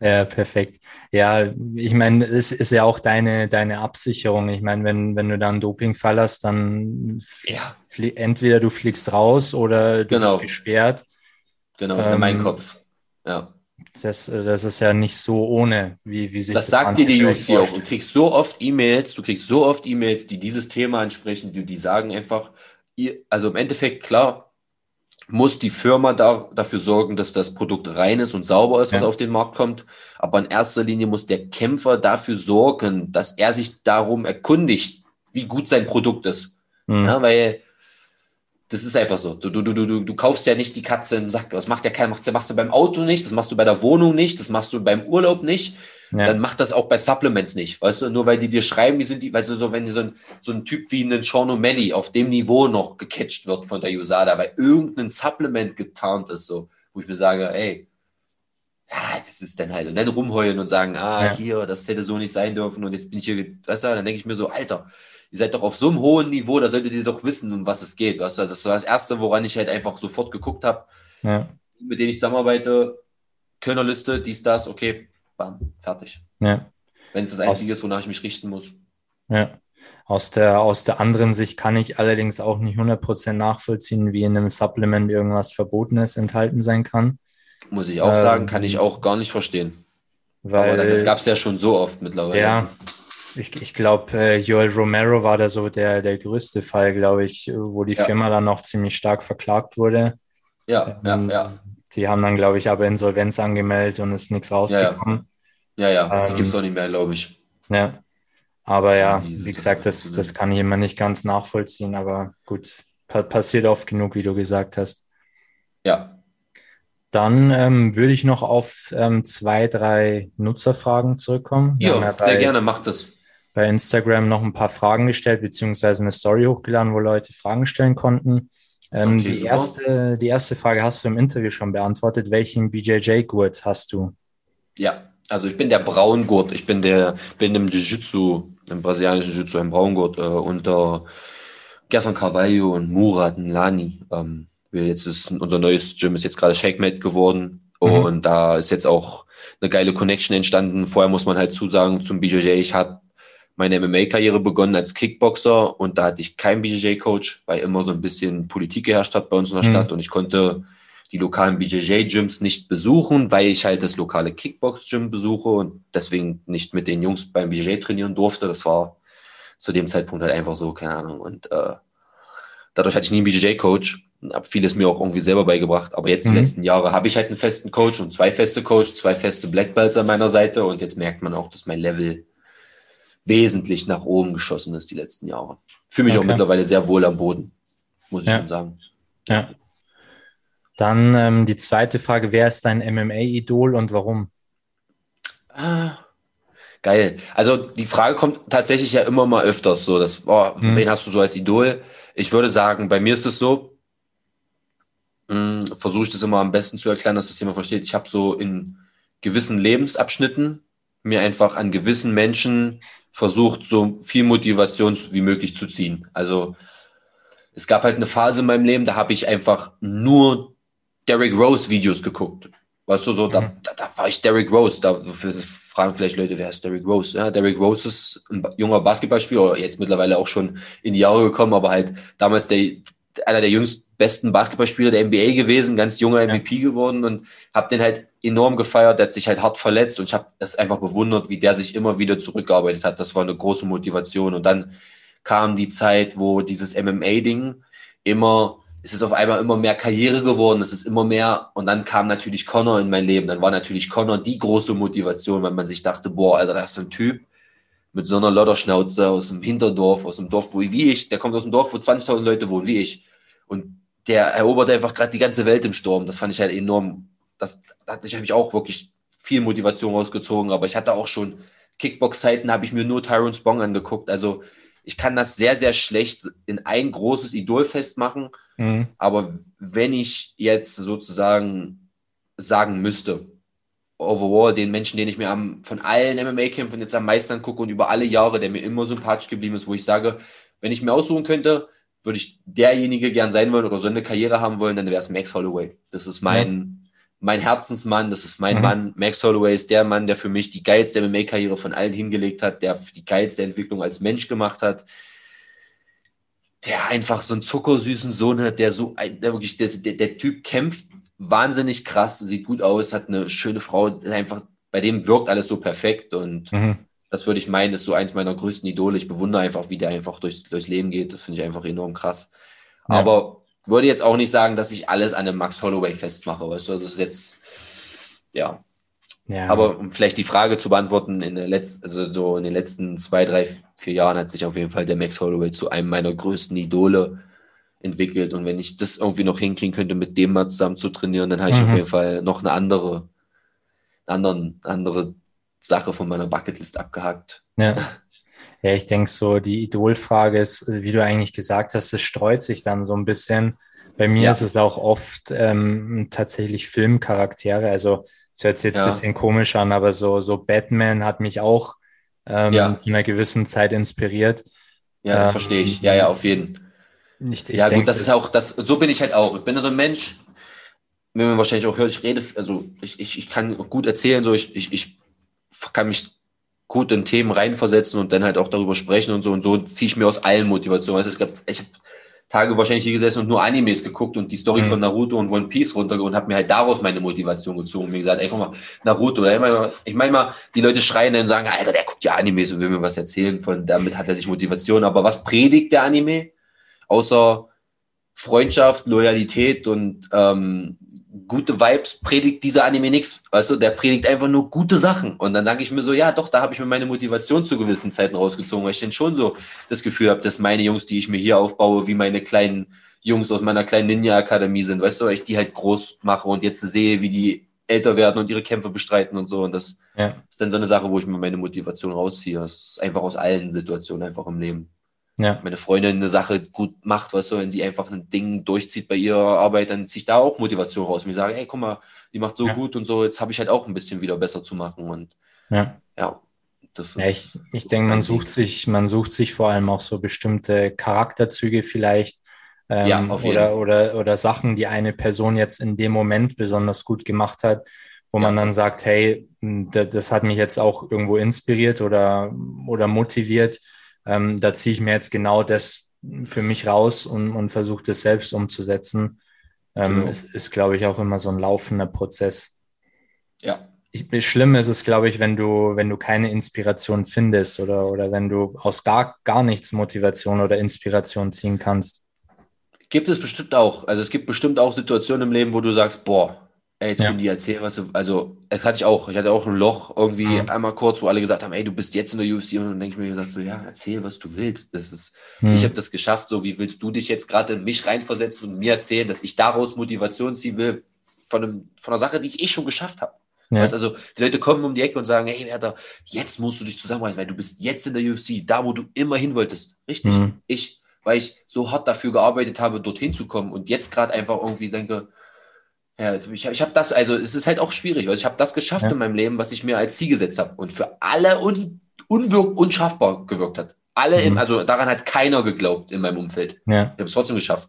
Ja, perfekt. Ja, ich meine, es ist ja auch deine, deine Absicherung. Ich meine, wenn, wenn du da einen Dopingfall hast, dann ja. entweder du fliegst raus oder du genau. bist gesperrt. Genau, ist ähm, ja mein Kopf. Ja. das, das ist ja nicht so ohne, wie, wie sich das, das sagt dir die UFC auch. Du kriegst so oft E-Mails, du kriegst so oft E-Mails, die dieses Thema ansprechen, die, die sagen einfach, also im Endeffekt, klar, muss die Firma da, dafür sorgen, dass das Produkt rein ist und sauber ist, was ja. auf den Markt kommt. Aber in erster Linie muss der Kämpfer dafür sorgen, dass er sich darum erkundigt, wie gut sein Produkt ist. Mhm. Ja, weil das ist einfach so. Du, du, du, du, du kaufst ja nicht die Katze im Sack. Das macht ja keiner. Das machst du beim Auto nicht, das machst du bei der Wohnung nicht, das machst du beim Urlaub nicht. Ja. Dann macht das auch bei Supplements nicht. Weißt du, nur weil die dir schreiben, wie sind die, weißt du, so, wenn so ein, so ein Typ wie ein Sean O'Malley auf dem Niveau noch gecatcht wird von der USADA, weil irgendein Supplement getarnt ist, so, wo ich mir sage, ey, ja, das ist dann halt, und dann rumheulen und sagen, ah, ja. hier, das hätte so nicht sein dürfen und jetzt bin ich hier, weißt du, dann denke ich mir so, Alter, ihr seid doch auf so einem hohen Niveau, da solltet ihr doch wissen, um was es geht. Weißt du? Das war das Erste, woran ich halt einfach sofort geguckt habe. Ja. Mit denen ich zusammenarbeite, Kölnerliste, dies, das, okay, bam, fertig. Ja. Wenn es das Einzige aus, ist, wonach ich mich richten muss. Ja. Aus der, aus der anderen Sicht kann ich allerdings auch nicht 100% nachvollziehen, wie in einem Supplement irgendwas Verbotenes enthalten sein kann. Muss ich auch ähm, sagen, kann ich auch gar nicht verstehen. Weil, Aber das gab es ja schon so oft mittlerweile. Ja, ich, ich glaube, äh, Joel Romero war da so der, der größte Fall, glaube ich, wo die ja. Firma dann noch ziemlich stark verklagt wurde. Ja, ähm, ja, ja. Die haben dann, glaube ich, aber Insolvenz angemeldet und ist nichts rausgekommen. Ja, ja, ja. Ähm, die gibt es auch nicht mehr, glaube ich. Ja. Aber ja, wie gesagt, das, das kann ich immer nicht ganz nachvollziehen, aber gut, passiert oft genug, wie du gesagt hast. Ja. Dann ähm, würde ich noch auf ähm, zwei, drei Nutzerfragen zurückkommen. Ja, ja bei, sehr gerne, macht das bei Instagram noch ein paar Fragen gestellt, beziehungsweise eine Story hochgeladen, wo Leute Fragen stellen konnten. Ähm, okay, die, erste, die erste Frage hast du im Interview schon beantwortet. Welchen BJJ-Gurt hast du? Ja, also ich bin der Braungurt. Ich bin der, bin im Jiu-Jitsu, im brasilianischen Jiu-Jitsu, im Braungurt äh, unter Gerson Carvalho und Murat Lani. Ähm, jetzt ist unser neues Gym ist jetzt gerade ShakeMate geworden mhm. und da ist jetzt auch eine geile Connection entstanden. Vorher muss man halt zusagen zum BJJ, ich habe meine MMA-Karriere begonnen als Kickboxer und da hatte ich keinen BJJ-Coach, weil immer so ein bisschen Politik geherrscht hat bei uns in der mhm. Stadt und ich konnte die lokalen BJJ-Gyms nicht besuchen, weil ich halt das lokale Kickbox-Gym besuche und deswegen nicht mit den Jungs beim BJJ trainieren durfte. Das war zu dem Zeitpunkt halt einfach so, keine Ahnung. Und äh, dadurch hatte ich nie einen BJJ-Coach habe vieles mir auch irgendwie selber beigebracht. Aber jetzt mhm. die letzten Jahre habe ich halt einen festen Coach und zwei feste Coach, zwei feste Black Belts an meiner Seite und jetzt merkt man auch, dass mein Level wesentlich nach oben geschossen ist die letzten Jahre. Fühle mich okay. auch mittlerweile sehr wohl am Boden, muss ich ja. schon sagen. Ja. Dann ähm, die zweite Frage: Wer ist dein MMA-Idol und warum? Ah, geil. Also die Frage kommt tatsächlich ja immer mal öfters so, dass, oh, hm. wen hast du so als Idol? Ich würde sagen, bei mir ist es so, hm, versuche ich das immer am besten zu erklären, dass das jemand versteht. Ich habe so in gewissen Lebensabschnitten mir einfach an gewissen Menschen versucht, so viel Motivation wie möglich zu ziehen. Also es gab halt eine Phase in meinem Leben, da habe ich einfach nur Derrick Rose Videos geguckt. Weißt du, so, mhm. da, da, war ich Derrick Rose. Da fragen vielleicht Leute, wer ist Derrick Rose? Ja, Derrick Rose ist ein junger Basketballspieler, jetzt mittlerweile auch schon in die Jahre gekommen, aber halt damals der, einer der jüngst besten Basketballspieler der NBA gewesen, ganz junger MVP ja. geworden und habe den halt enorm gefeiert. Der hat sich halt hart verletzt und ich habe das einfach bewundert, wie der sich immer wieder zurückgearbeitet hat. Das war eine große Motivation. Und dann kam die Zeit, wo dieses MMA-Ding immer, es ist auf einmal immer mehr Karriere geworden, es ist immer mehr und dann kam natürlich Connor in mein Leben. Dann war natürlich Connor die große Motivation, weil man sich dachte, boah, Alter, das ist so ein Typ mit so einer Lodderschnauze aus dem Hinterdorf, aus dem Dorf, wo wie ich, der kommt aus dem Dorf, wo 20.000 Leute wohnen, wie ich. Und der erobert einfach gerade die ganze Welt im Sturm. Das fand ich halt enorm. Das, da habe ich auch wirklich viel Motivation rausgezogen, aber ich hatte auch schon Kickbox-Zeiten, habe ich mir nur Tyrone Spong angeguckt. Also ich kann das sehr, sehr schlecht in ein großes Idol festmachen. Mhm. Aber wenn ich jetzt sozusagen sagen müsste, overall den Menschen, den ich mir am, von allen MMA-Kämpfen jetzt am meisten angucke und über alle Jahre, der mir immer sympathisch geblieben ist, wo ich sage, wenn ich mir aussuchen könnte, würde ich derjenige gern sein wollen oder so eine Karriere haben wollen, dann wäre es Max Holloway. Das ist mein, ja. Mein Herzensmann, das ist mein mhm. Mann. Max Holloway ist der Mann, der für mich die geilste MMA-Karriere von allen hingelegt hat, der die geilste Entwicklung als Mensch gemacht hat, der einfach so einen zuckersüßen Sohn hat, der so, der wirklich, der, der, Typ kämpft wahnsinnig krass, sieht gut aus, hat eine schöne Frau, einfach, bei dem wirkt alles so perfekt und mhm. das würde ich meinen, ist so eins meiner größten Idole. Ich bewundere einfach, wie der einfach durchs, durchs Leben geht. Das finde ich einfach enorm krass. Ja. Aber würde jetzt auch nicht sagen, dass ich alles an einem Max Holloway festmache. Weißt du, also das ist jetzt, ja. ja. Aber um vielleicht die Frage zu beantworten, in, der letzten, also so in den letzten zwei, drei, vier Jahren hat sich auf jeden Fall der Max Holloway zu einem meiner größten Idole entwickelt. Und wenn ich das irgendwie noch hinkriegen könnte, mit dem mal zusammen zu trainieren, dann habe ich mhm. auf jeden Fall noch eine andere, anderen, andere Sache von meiner Bucketlist abgehakt. Ja. (laughs) Ja, ich denke so, die Idolfrage ist, wie du eigentlich gesagt hast, es streut sich dann so ein bisschen. Bei mir ja. ist es auch oft ähm, tatsächlich Filmcharaktere. Also es hört sich jetzt ja. ein bisschen komisch an, aber so, so Batman hat mich auch ähm, ja. zu einer gewissen Zeit inspiriert. Ja, das ähm, verstehe ich. Ja, ja, auf jeden Fall. Ich, ich ja, denk, gut, das ist auch, das, so bin ich halt auch. Ich bin so ein Mensch, wenn man wahrscheinlich auch hört, ich rede, also ich, ich, ich kann gut erzählen, so ich, ich, ich kann mich gut in Themen reinversetzen und dann halt auch darüber sprechen und so. Und so ziehe ich mir aus allen Motivationen. Also ich glaube, ich habe Tage wahrscheinlich hier gesessen und nur Animes geguckt und die Story mhm. von Naruto und One Piece runter und habe mir halt daraus meine Motivation gezogen. Mir gesagt, ey, guck mal, Naruto. Ey, ich meine mal, die Leute schreien dann und sagen, Alter, der guckt ja Animes und will mir was erzählen. Von damit hat er sich Motivation. Aber was predigt der Anime? Außer Freundschaft, Loyalität und ähm, gute Vibes predigt dieser Anime nichts. Weißt du, der predigt einfach nur gute Sachen. Und dann denke ich mir so, ja, doch, da habe ich mir meine Motivation zu gewissen Zeiten rausgezogen, weil ich dann schon so das Gefühl habe, dass meine Jungs, die ich mir hier aufbaue, wie meine kleinen Jungs aus meiner kleinen Ninja-Akademie sind, weißt du, weil ich die halt groß mache und jetzt sehe, wie die älter werden und ihre Kämpfe bestreiten und so. Und das ja. ist dann so eine Sache, wo ich mir meine Motivation rausziehe. Das ist einfach aus allen Situationen einfach im Leben ja. meine Freundin eine Sache gut macht, weißt du, wenn sie einfach ein Ding durchzieht bei ihrer Arbeit, dann ziehe ich da auch Motivation raus. Mir sage, ey, guck mal, die macht so ja. gut und so, jetzt habe ich halt auch ein bisschen wieder besser zu machen. Und ja, ja das ist. Ja, ich, ich denke, man sucht sich, man sucht sich vor allem auch so bestimmte Charakterzüge vielleicht. Ähm, ja, oder, oder, oder Sachen, die eine Person jetzt in dem Moment besonders gut gemacht hat, wo man dann sagt, hey, das hat mich jetzt auch irgendwo inspiriert oder, oder motiviert ähm, da ziehe ich mir jetzt genau das für mich raus und, und versuche das selbst umzusetzen. Ähm, genau. Es ist, glaube ich, auch immer so ein laufender Prozess. Ja. Ich, schlimm ist es, glaube ich, wenn du, wenn du keine Inspiration findest oder, oder wenn du aus gar, gar nichts Motivation oder Inspiration ziehen kannst. Gibt es bestimmt auch. Also es gibt bestimmt auch Situationen im Leben, wo du sagst, boah, Ey, jetzt ja. können die erzählen, was du, also, es hatte ich auch, ich hatte auch ein Loch irgendwie mhm. einmal kurz, wo alle gesagt haben, ey, du bist jetzt in der UFC und dann denke ich mir gesagt so, ja, erzähl, was du willst. Das ist, mhm. ich habe das geschafft, so wie willst du dich jetzt gerade in mich reinversetzen und mir erzählen, dass ich daraus Motivation ziehen will von, einem, von einer Sache, die ich eh schon geschafft habe. Ja. Weißt, also die Leute kommen um die Ecke und sagen, hey Werder, jetzt musst du dich zusammenreißen, weil du bist jetzt in der UFC, da wo du immer hin wolltest. Richtig. Mhm. Ich, weil ich so hart dafür gearbeitet habe, dorthin zu kommen und jetzt gerade einfach irgendwie denke, ja, also ich, ich habe das, also es ist halt auch schwierig, weil ich habe das geschafft ja. in meinem Leben, was ich mir als Ziel gesetzt habe und für alle un, unwirk, unschaffbar gewirkt hat. Alle, mhm. im, also daran hat keiner geglaubt in meinem Umfeld. Ja. Ich habe es trotzdem geschafft.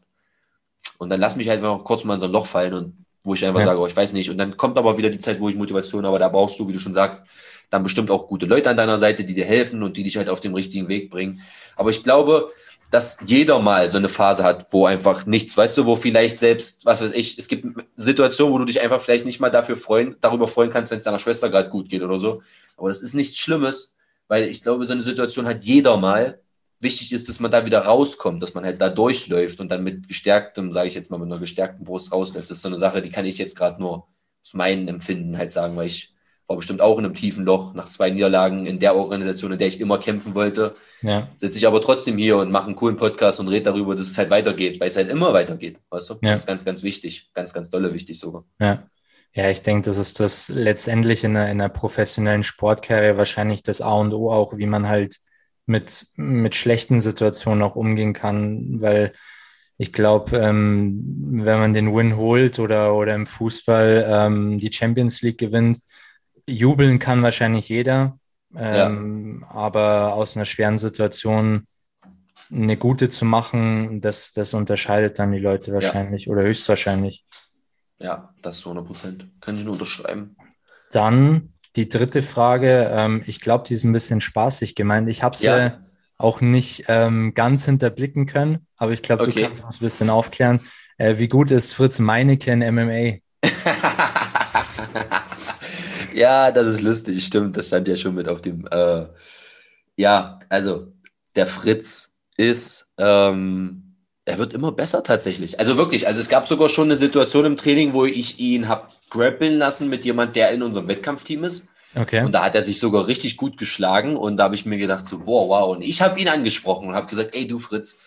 Und dann lass mich halt noch kurz mal in so ein Loch fallen und wo ich einfach ja. sage, oh, ich weiß nicht. Und dann kommt aber wieder die Zeit, wo ich Motivation, aber da brauchst du, wie du schon sagst, dann bestimmt auch gute Leute an deiner Seite, die dir helfen und die dich halt auf den richtigen Weg bringen. Aber ich glaube, dass jeder mal so eine Phase hat, wo einfach nichts, weißt du, wo vielleicht selbst, was weiß ich, es gibt Situationen, wo du dich einfach vielleicht nicht mal dafür freuen, darüber freuen kannst, wenn es deiner Schwester gerade gut geht oder so. Aber das ist nichts Schlimmes, weil ich glaube, so eine Situation hat jeder mal. Wichtig ist, dass man da wieder rauskommt, dass man halt da durchläuft und dann mit gestärktem, sage ich jetzt mal, mit einer gestärkten Brust rausläuft. Das ist so eine Sache, die kann ich jetzt gerade nur aus meinem Empfinden halt sagen, weil ich war bestimmt auch in einem tiefen Loch nach zwei Niederlagen in der Organisation, in der ich immer kämpfen wollte. Ja. Sitze ich aber trotzdem hier und mache einen coolen Podcast und rede darüber, dass es halt weitergeht, weil es halt immer weitergeht. Weißt du? Ja. Das ist ganz, ganz wichtig. Ganz, ganz dolle wichtig sogar. Ja. Ja, ich denke, das ist das letztendlich in einer, in einer professionellen Sportkarriere wahrscheinlich das A und O auch, wie man halt mit, mit schlechten Situationen auch umgehen kann, weil ich glaube, ähm, wenn man den Win holt oder, oder im Fußball ähm, die Champions League gewinnt, jubeln kann wahrscheinlich jeder, ähm, ja. aber aus einer schweren Situation eine gute zu machen, das, das unterscheidet dann die Leute wahrscheinlich ja. oder höchstwahrscheinlich. Ja, das ist 100 Prozent. Kann ich nur unterschreiben. Dann die dritte Frage. Ähm, ich glaube, die ist ein bisschen spaßig gemeint. Ich habe sie ja. äh, auch nicht ähm, ganz hinterblicken können, aber ich glaube, okay. du kannst uns ein bisschen aufklären. Äh, wie gut ist Fritz Meinecke in MMA? (laughs) ja, das ist lustig, stimmt. Das stand ja schon mit auf dem. Äh, ja, also der Fritz ist, ähm, er wird immer besser tatsächlich. Also wirklich, also es gab sogar schon eine Situation im Training, wo ich ihn habe grappeln lassen mit jemand, der in unserem Wettkampfteam ist. Okay. Und da hat er sich sogar richtig gut geschlagen und da habe ich mir gedacht so, wow, wow. Und ich habe ihn angesprochen und habe gesagt, ey du Fritz,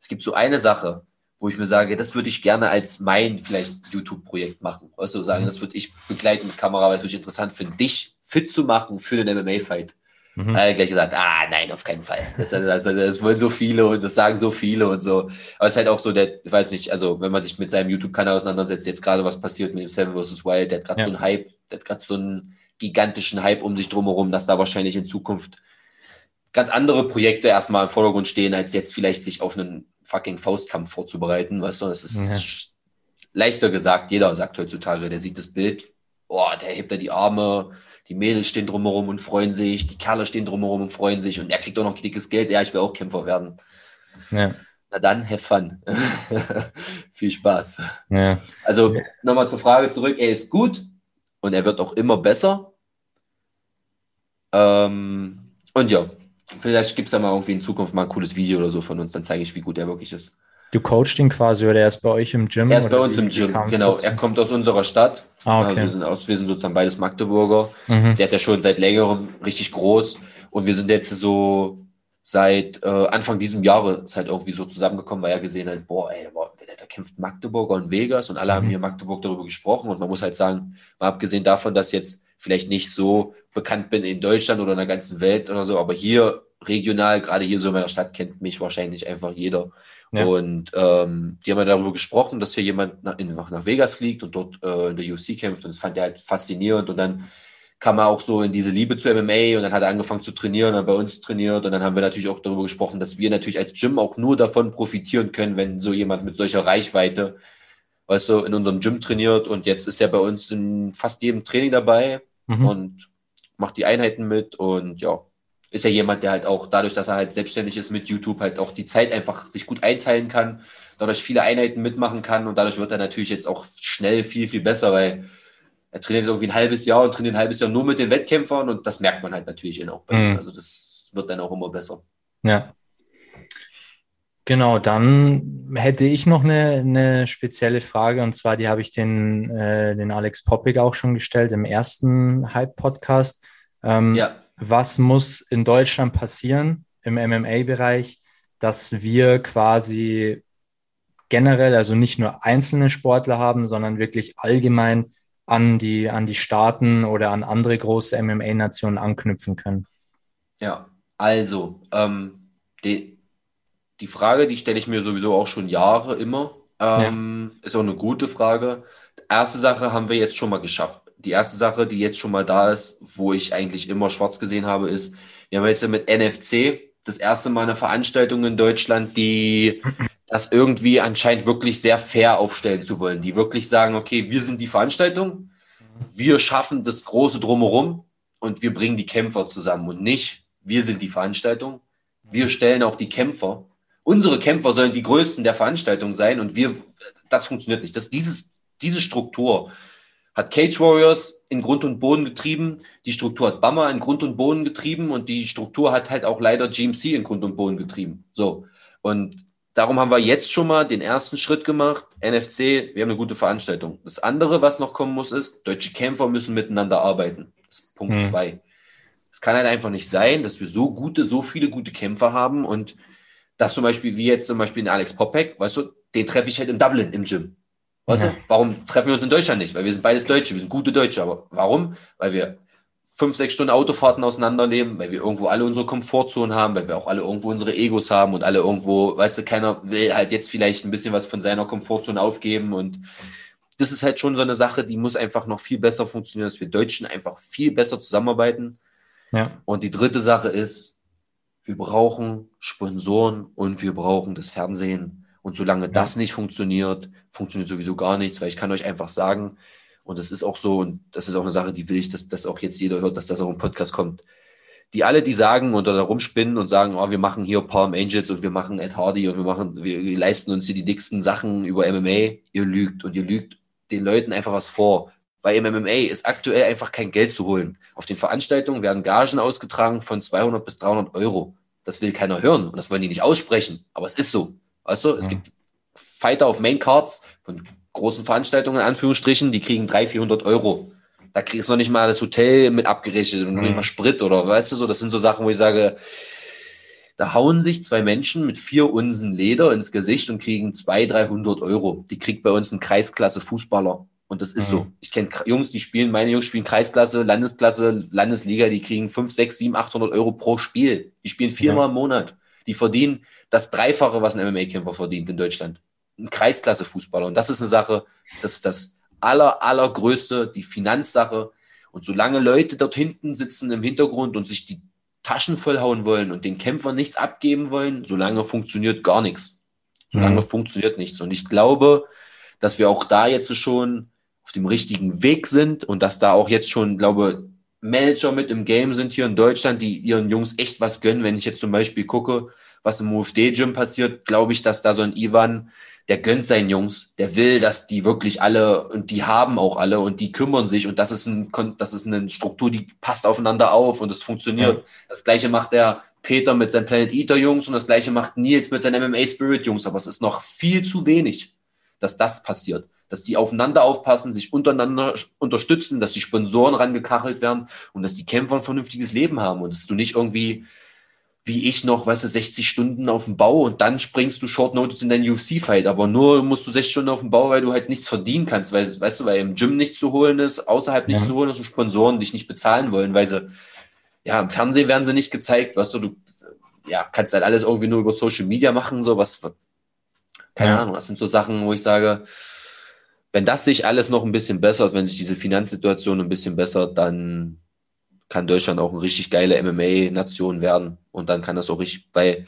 es gibt so eine Sache, wo ich mir sage, das würde ich gerne als mein vielleicht YouTube-Projekt machen. Also sagen, mhm. das würde ich begleiten mit Kamera, weil es wirklich interessant finde, dich fit zu machen für den MMA-Fight. Mhm. Er hat gleich gesagt, ah, nein, auf keinen Fall. Das, das, das, wollen so viele und das sagen so viele und so. Aber es ist halt auch so, der, ich weiß nicht, also wenn man sich mit seinem YouTube-Kanal auseinandersetzt, jetzt gerade was passiert mit dem Seven vs. Wild, der hat gerade ja. so einen Hype, der hat gerade so einen gigantischen Hype um sich drumherum, dass da wahrscheinlich in Zukunft ganz andere Projekte erstmal im Vordergrund stehen, als jetzt vielleicht sich auf einen fucking Faustkampf vorzubereiten, weißt du, das ist ja. leichter gesagt. Jeder sagt heutzutage, der sieht das Bild, oh, der hebt da die Arme, die Mädels stehen drumherum und freuen sich, die Kerle stehen drumherum und freuen sich und er kriegt auch noch dickes Geld. Ja, ich will auch Kämpfer werden. Ja. Na dann, have fun. (laughs) Viel Spaß. Ja. Also nochmal zur Frage zurück. Er ist gut und er wird auch immer besser. Ähm, und ja, vielleicht gibt es da mal irgendwie in Zukunft mal ein cooles Video oder so von uns, dann zeige ich, wie gut er wirklich ist. Du coachst ihn quasi oder er ist bei euch im Gym? Er ist bei uns im Gym, genau. Dazu? Er kommt aus unserer Stadt. Ah, okay. wir, sind aus, wir sind sozusagen beides Magdeburger. Mhm. Der ist ja schon seit längerem richtig groß und wir sind jetzt so seit äh, Anfang diesem Jahres halt irgendwie so zusammengekommen, weil er gesehen hat, boah, ey, da kämpft Magdeburger und Vegas und alle mhm. haben hier Magdeburg darüber gesprochen und man muss halt sagen, mal abgesehen davon, dass jetzt vielleicht nicht so bekannt bin in Deutschland oder in der ganzen Welt oder so, aber hier regional, gerade hier so in meiner Stadt, kennt mich wahrscheinlich einfach jeder. Ja. Und ähm, die haben ja darüber gesprochen, dass hier jemand nach, in, nach Vegas fliegt und dort äh, in der UFC kämpft. Und das fand er halt faszinierend. Und dann kam er auch so in diese Liebe zu MMA und dann hat er angefangen zu trainieren und bei uns trainiert. Und dann haben wir natürlich auch darüber gesprochen, dass wir natürlich als Gym auch nur davon profitieren können, wenn so jemand mit solcher Reichweite, weißt du, in unserem Gym trainiert. Und jetzt ist er bei uns in fast jedem Training dabei mhm. und macht die Einheiten mit. Und ja, ist ja jemand, der halt auch dadurch, dass er halt selbstständig ist mit YouTube, halt auch die Zeit einfach sich gut einteilen kann, dadurch viele Einheiten mitmachen kann und dadurch wird er natürlich jetzt auch schnell viel, viel besser, weil er trainiert jetzt irgendwie ein halbes Jahr und trainiert ein halbes Jahr nur mit den Wettkämpfern und das merkt man halt natürlich auch bei mhm. Also das wird dann auch immer besser. Ja. Genau, dann hätte ich noch eine, eine spezielle Frage und zwar, die habe ich den, äh, den Alex Poppig auch schon gestellt im ersten Hype-Podcast. Ähm, ja was muss in Deutschland passieren im MMA-Bereich, dass wir quasi generell, also nicht nur einzelne Sportler haben, sondern wirklich allgemein an die, an die Staaten oder an andere große MMA-Nationen anknüpfen können? Ja, also ähm, die, die Frage, die stelle ich mir sowieso auch schon Jahre immer. Ähm, ja. Ist auch eine gute Frage. Erste Sache haben wir jetzt schon mal geschafft die erste Sache, die jetzt schon mal da ist, wo ich eigentlich immer schwarz gesehen habe, ist, wir haben jetzt mit NFC das erste Mal eine Veranstaltung in Deutschland, die (laughs) das irgendwie anscheinend wirklich sehr fair aufstellen zu wollen, die wirklich sagen, okay, wir sind die Veranstaltung, wir schaffen das große Drumherum und wir bringen die Kämpfer zusammen und nicht, wir sind die Veranstaltung, wir stellen auch die Kämpfer. Unsere Kämpfer sollen die Größten der Veranstaltung sein und wir, das funktioniert nicht. Das, dieses, diese Struktur, hat Cage Warriors in Grund und Boden getrieben, die Struktur hat Bama in Grund und Boden getrieben und die Struktur hat halt auch leider GMC in Grund und Boden getrieben. So. Und darum haben wir jetzt schon mal den ersten Schritt gemacht. NFC, wir haben eine gute Veranstaltung. Das andere, was noch kommen muss, ist, deutsche Kämpfer müssen miteinander arbeiten. Das ist Punkt hm. zwei. Es kann halt einfach nicht sein, dass wir so gute, so viele gute Kämpfer haben und das zum Beispiel, wie jetzt zum Beispiel den Alex Popek, weißt du, den treffe ich halt in Dublin im Gym. Weißt ja. du? Warum treffen wir uns in Deutschland nicht? Weil wir sind beides Deutsche, wir sind gute Deutsche. Aber warum? Weil wir fünf, sechs Stunden Autofahrten auseinanderleben, weil wir irgendwo alle unsere Komfortzone haben, weil wir auch alle irgendwo unsere Egos haben und alle irgendwo, weißt du, keiner will halt jetzt vielleicht ein bisschen was von seiner Komfortzone aufgeben und das ist halt schon so eine Sache, die muss einfach noch viel besser funktionieren, dass wir Deutschen einfach viel besser zusammenarbeiten. Ja. Und die dritte Sache ist, wir brauchen Sponsoren und wir brauchen das Fernsehen und solange ja. das nicht funktioniert, funktioniert sowieso gar nichts, weil ich kann euch einfach sagen, und das ist auch so, und das ist auch eine Sache, die will ich, dass das auch jetzt jeder hört, dass das auch im Podcast kommt. Die alle, die sagen oder da rumspinnen und sagen, oh, wir machen hier Palm Angels und wir machen Ed Hardy und wir machen, wir, leisten uns hier die dicksten Sachen über MMA, ihr lügt und ihr lügt den Leuten einfach was vor. Bei MMA ist aktuell einfach kein Geld zu holen. Auf den Veranstaltungen werden Gagen ausgetragen von 200 bis 300 Euro. Das will keiner hören und das wollen die nicht aussprechen. Aber es ist so. Weißt du, es gibt Fighter auf Main Cards von großen Veranstaltungen, in Anführungsstrichen, die kriegen 300, 400 Euro. Da kriegst du noch nicht mal das Hotel mit abgerechnet und mhm. nicht mal Sprit oder weißt du so. Das sind so Sachen, wo ich sage, da hauen sich zwei Menschen mit vier Unsen Leder ins Gesicht und kriegen 200, 300 Euro. Die kriegt bei uns ein Kreisklasse-Fußballer. Und das ist mhm. so. Ich kenne Jungs, die spielen, meine Jungs spielen Kreisklasse, Landesklasse, Landesliga, die kriegen 5, 6, 7, 800 Euro pro Spiel. Die spielen viermal ja. im Monat. Die verdienen das Dreifache, was ein MMA-Kämpfer verdient in Deutschland. Ein Kreisklasse-Fußballer. Und das ist eine Sache, das ist das aller, allergrößte, die Finanzsache. Und solange Leute dort hinten sitzen im Hintergrund und sich die Taschen vollhauen wollen und den Kämpfern nichts abgeben wollen, solange funktioniert gar nichts. Solange mhm. funktioniert nichts. Und ich glaube, dass wir auch da jetzt schon auf dem richtigen Weg sind und dass da auch jetzt schon, glaube Manager mit im Game sind hier in Deutschland, die ihren Jungs echt was gönnen. Wenn ich jetzt zum Beispiel gucke, was im UFD-Gym passiert, glaube ich, dass da so ein Ivan, der gönnt seinen Jungs, der will, dass die wirklich alle und die haben auch alle und die kümmern sich und das ist ein, das ist eine Struktur, die passt aufeinander auf und es funktioniert. Ja. Das gleiche macht der Peter mit seinen Planet Eater Jungs und das gleiche macht Nils mit seinen MMA Spirit Jungs, aber es ist noch viel zu wenig, dass das passiert. Dass die aufeinander aufpassen, sich untereinander unterstützen, dass die Sponsoren rangekachelt werden und dass die Kämpfer ein vernünftiges Leben haben und dass du nicht irgendwie wie ich noch, weißt du, 60 Stunden auf dem Bau und dann springst du Short Notice in deinen UFC-Fight. Aber nur musst du 60 Stunden auf dem Bau, weil du halt nichts verdienen kannst, weil, weißt du, weil im Gym nichts zu holen ist, außerhalb nichts ja. zu holen ist und Sponsoren dich nicht bezahlen wollen, weil sie, ja, im Fernsehen werden sie nicht gezeigt, weißt du, du, ja, kannst halt alles irgendwie nur über Social Media machen, so was, keine ja. Ahnung, das sind so Sachen, wo ich sage, wenn das sich alles noch ein bisschen bessert, wenn sich diese Finanzsituation ein bisschen bessert, dann kann Deutschland auch eine richtig geile MMA-Nation werden. Und dann kann das auch richtig, weil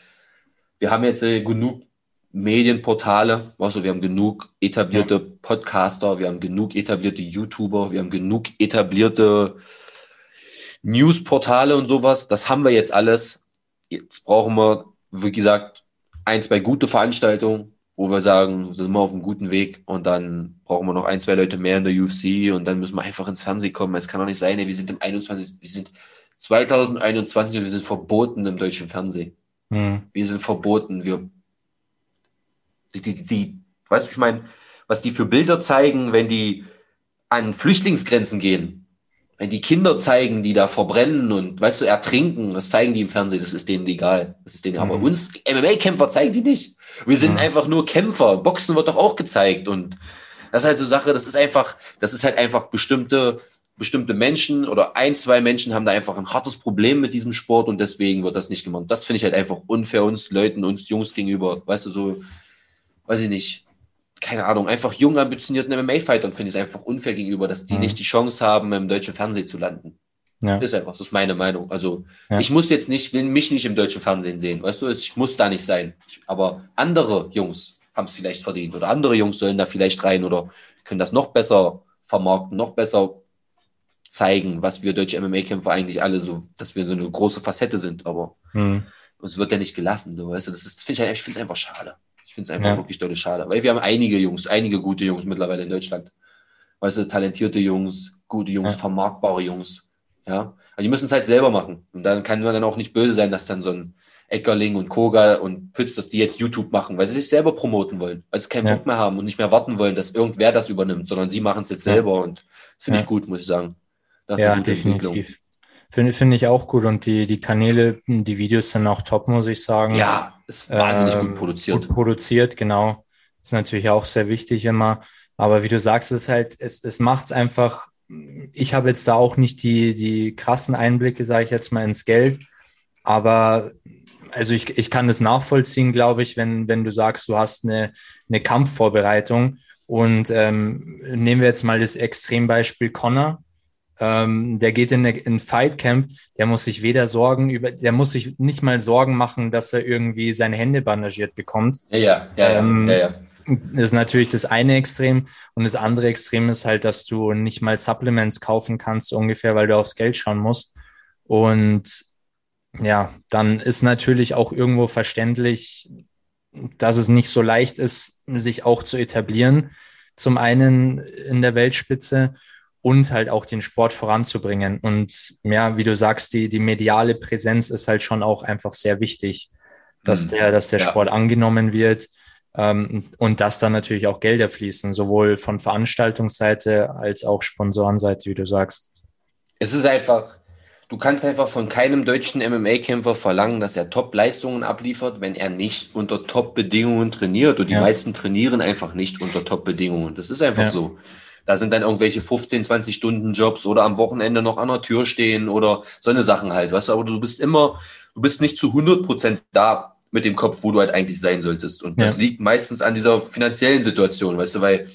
wir haben jetzt äh, genug Medienportale, also wir haben genug etablierte ja. Podcaster, wir haben genug etablierte YouTuber, wir haben genug etablierte Newsportale und sowas. Das haben wir jetzt alles. Jetzt brauchen wir, wie gesagt, ein, zwei gute Veranstaltungen, wo wir sagen, sind wir auf einem guten Weg und dann brauchen wir noch ein, zwei Leute mehr in der UFC und dann müssen wir einfach ins Fernsehen kommen. Es kann doch nicht sein, wir sind im 21, wir sind 2021 und wir sind verboten im deutschen Fernsehen. Hm. Wir sind verboten. Wir, die, die, die, weißt du, ich meine, was die für Bilder zeigen, wenn die an Flüchtlingsgrenzen gehen, wenn die Kinder zeigen, die da verbrennen und, weißt du, ertrinken, das zeigen die im Fernsehen, das ist denen egal. Das ist denen, mhm. aber uns MMA-Kämpfer zeigen die nicht. Wir sind mhm. einfach nur Kämpfer. Boxen wird doch auch gezeigt und das ist halt so Sache, das ist einfach, das ist halt einfach bestimmte, bestimmte Menschen oder ein, zwei Menschen haben da einfach ein hartes Problem mit diesem Sport und deswegen wird das nicht gemacht. Das finde ich halt einfach unfair uns Leuten, uns Jungs gegenüber. Weißt du, so, weiß ich nicht keine Ahnung, einfach jung ambitionierten MMA-Fightern finde ich es einfach unfair gegenüber, dass die mhm. nicht die Chance haben, im deutschen Fernsehen zu landen. Ja. Das ist einfach, das ist meine Meinung. Also ja. ich muss jetzt nicht, will mich nicht im deutschen Fernsehen sehen, weißt du, ich muss da nicht sein. Aber andere Jungs haben es vielleicht verdient oder andere Jungs sollen da vielleicht rein oder können das noch besser vermarkten, noch besser zeigen, was wir deutsche MMA-Kämpfer eigentlich alle so, dass wir so eine große Facette sind, aber mhm. uns wird ja nicht gelassen, so, weißt du, das ist, finde ich, ich finde es einfach schade finde es einfach ja. wirklich dolle schade. Weil wir haben einige Jungs, einige gute Jungs mittlerweile in Deutschland. Weißt du, talentierte Jungs, gute Jungs, ja. vermarktbare Jungs. Ja. Aber die müssen es halt selber machen. Und dann kann man dann auch nicht böse sein, dass dann so ein Eckerling und Koga und Pütz, dass die jetzt YouTube machen, weil sie sich selber promoten wollen, weil sie keinen ja. Bock mehr haben und nicht mehr warten wollen, dass irgendwer das übernimmt, sondern sie machen es jetzt selber und das finde ich gut, muss ich sagen. Das ja, definitiv. Finde find ich auch gut und die, die Kanäle, die Videos sind auch top, muss ich sagen. Ja, ist wahnsinnig ähm, gut produziert. Gut produziert, genau. Ist natürlich auch sehr wichtig immer. Aber wie du sagst, es ist halt, es, es macht es einfach. Ich habe jetzt da auch nicht die, die krassen Einblicke, sage ich jetzt mal, ins Geld. Aber also ich, ich kann das nachvollziehen, glaube ich, wenn, wenn du sagst, du hast eine, eine Kampfvorbereitung. Und ähm, nehmen wir jetzt mal das Extrembeispiel Connor. Ähm, der geht in ein Fightcamp, der muss sich weder Sorgen über, der muss sich nicht mal Sorgen machen, dass er irgendwie seine Hände bandagiert bekommt. Ja, ja, ja, ähm, ja, ja. Das ist natürlich das eine Extrem. Und das andere Extrem ist halt, dass du nicht mal Supplements kaufen kannst, ungefähr, weil du aufs Geld schauen musst. Und ja, dann ist natürlich auch irgendwo verständlich, dass es nicht so leicht ist, sich auch zu etablieren zum einen in der Weltspitze und halt auch den Sport voranzubringen. Und ja, wie du sagst, die, die mediale Präsenz ist halt schon auch einfach sehr wichtig, dass mhm. der, dass der ja. Sport angenommen wird und dass dann natürlich auch Gelder fließen, sowohl von Veranstaltungsseite als auch Sponsorenseite, wie du sagst. Es ist einfach, du kannst einfach von keinem deutschen MMA-Kämpfer verlangen, dass er Top-Leistungen abliefert, wenn er nicht unter Top-Bedingungen trainiert. Und die ja. meisten trainieren einfach nicht unter Top-Bedingungen. Das ist einfach ja. so. Da sind dann irgendwelche 15, 20 Stunden Jobs oder am Wochenende noch an der Tür stehen oder so eine Sachen halt, weißt du, aber du bist immer, du bist nicht zu 100 Prozent da mit dem Kopf, wo du halt eigentlich sein solltest. Und das liegt meistens an dieser finanziellen Situation, weißt du, weil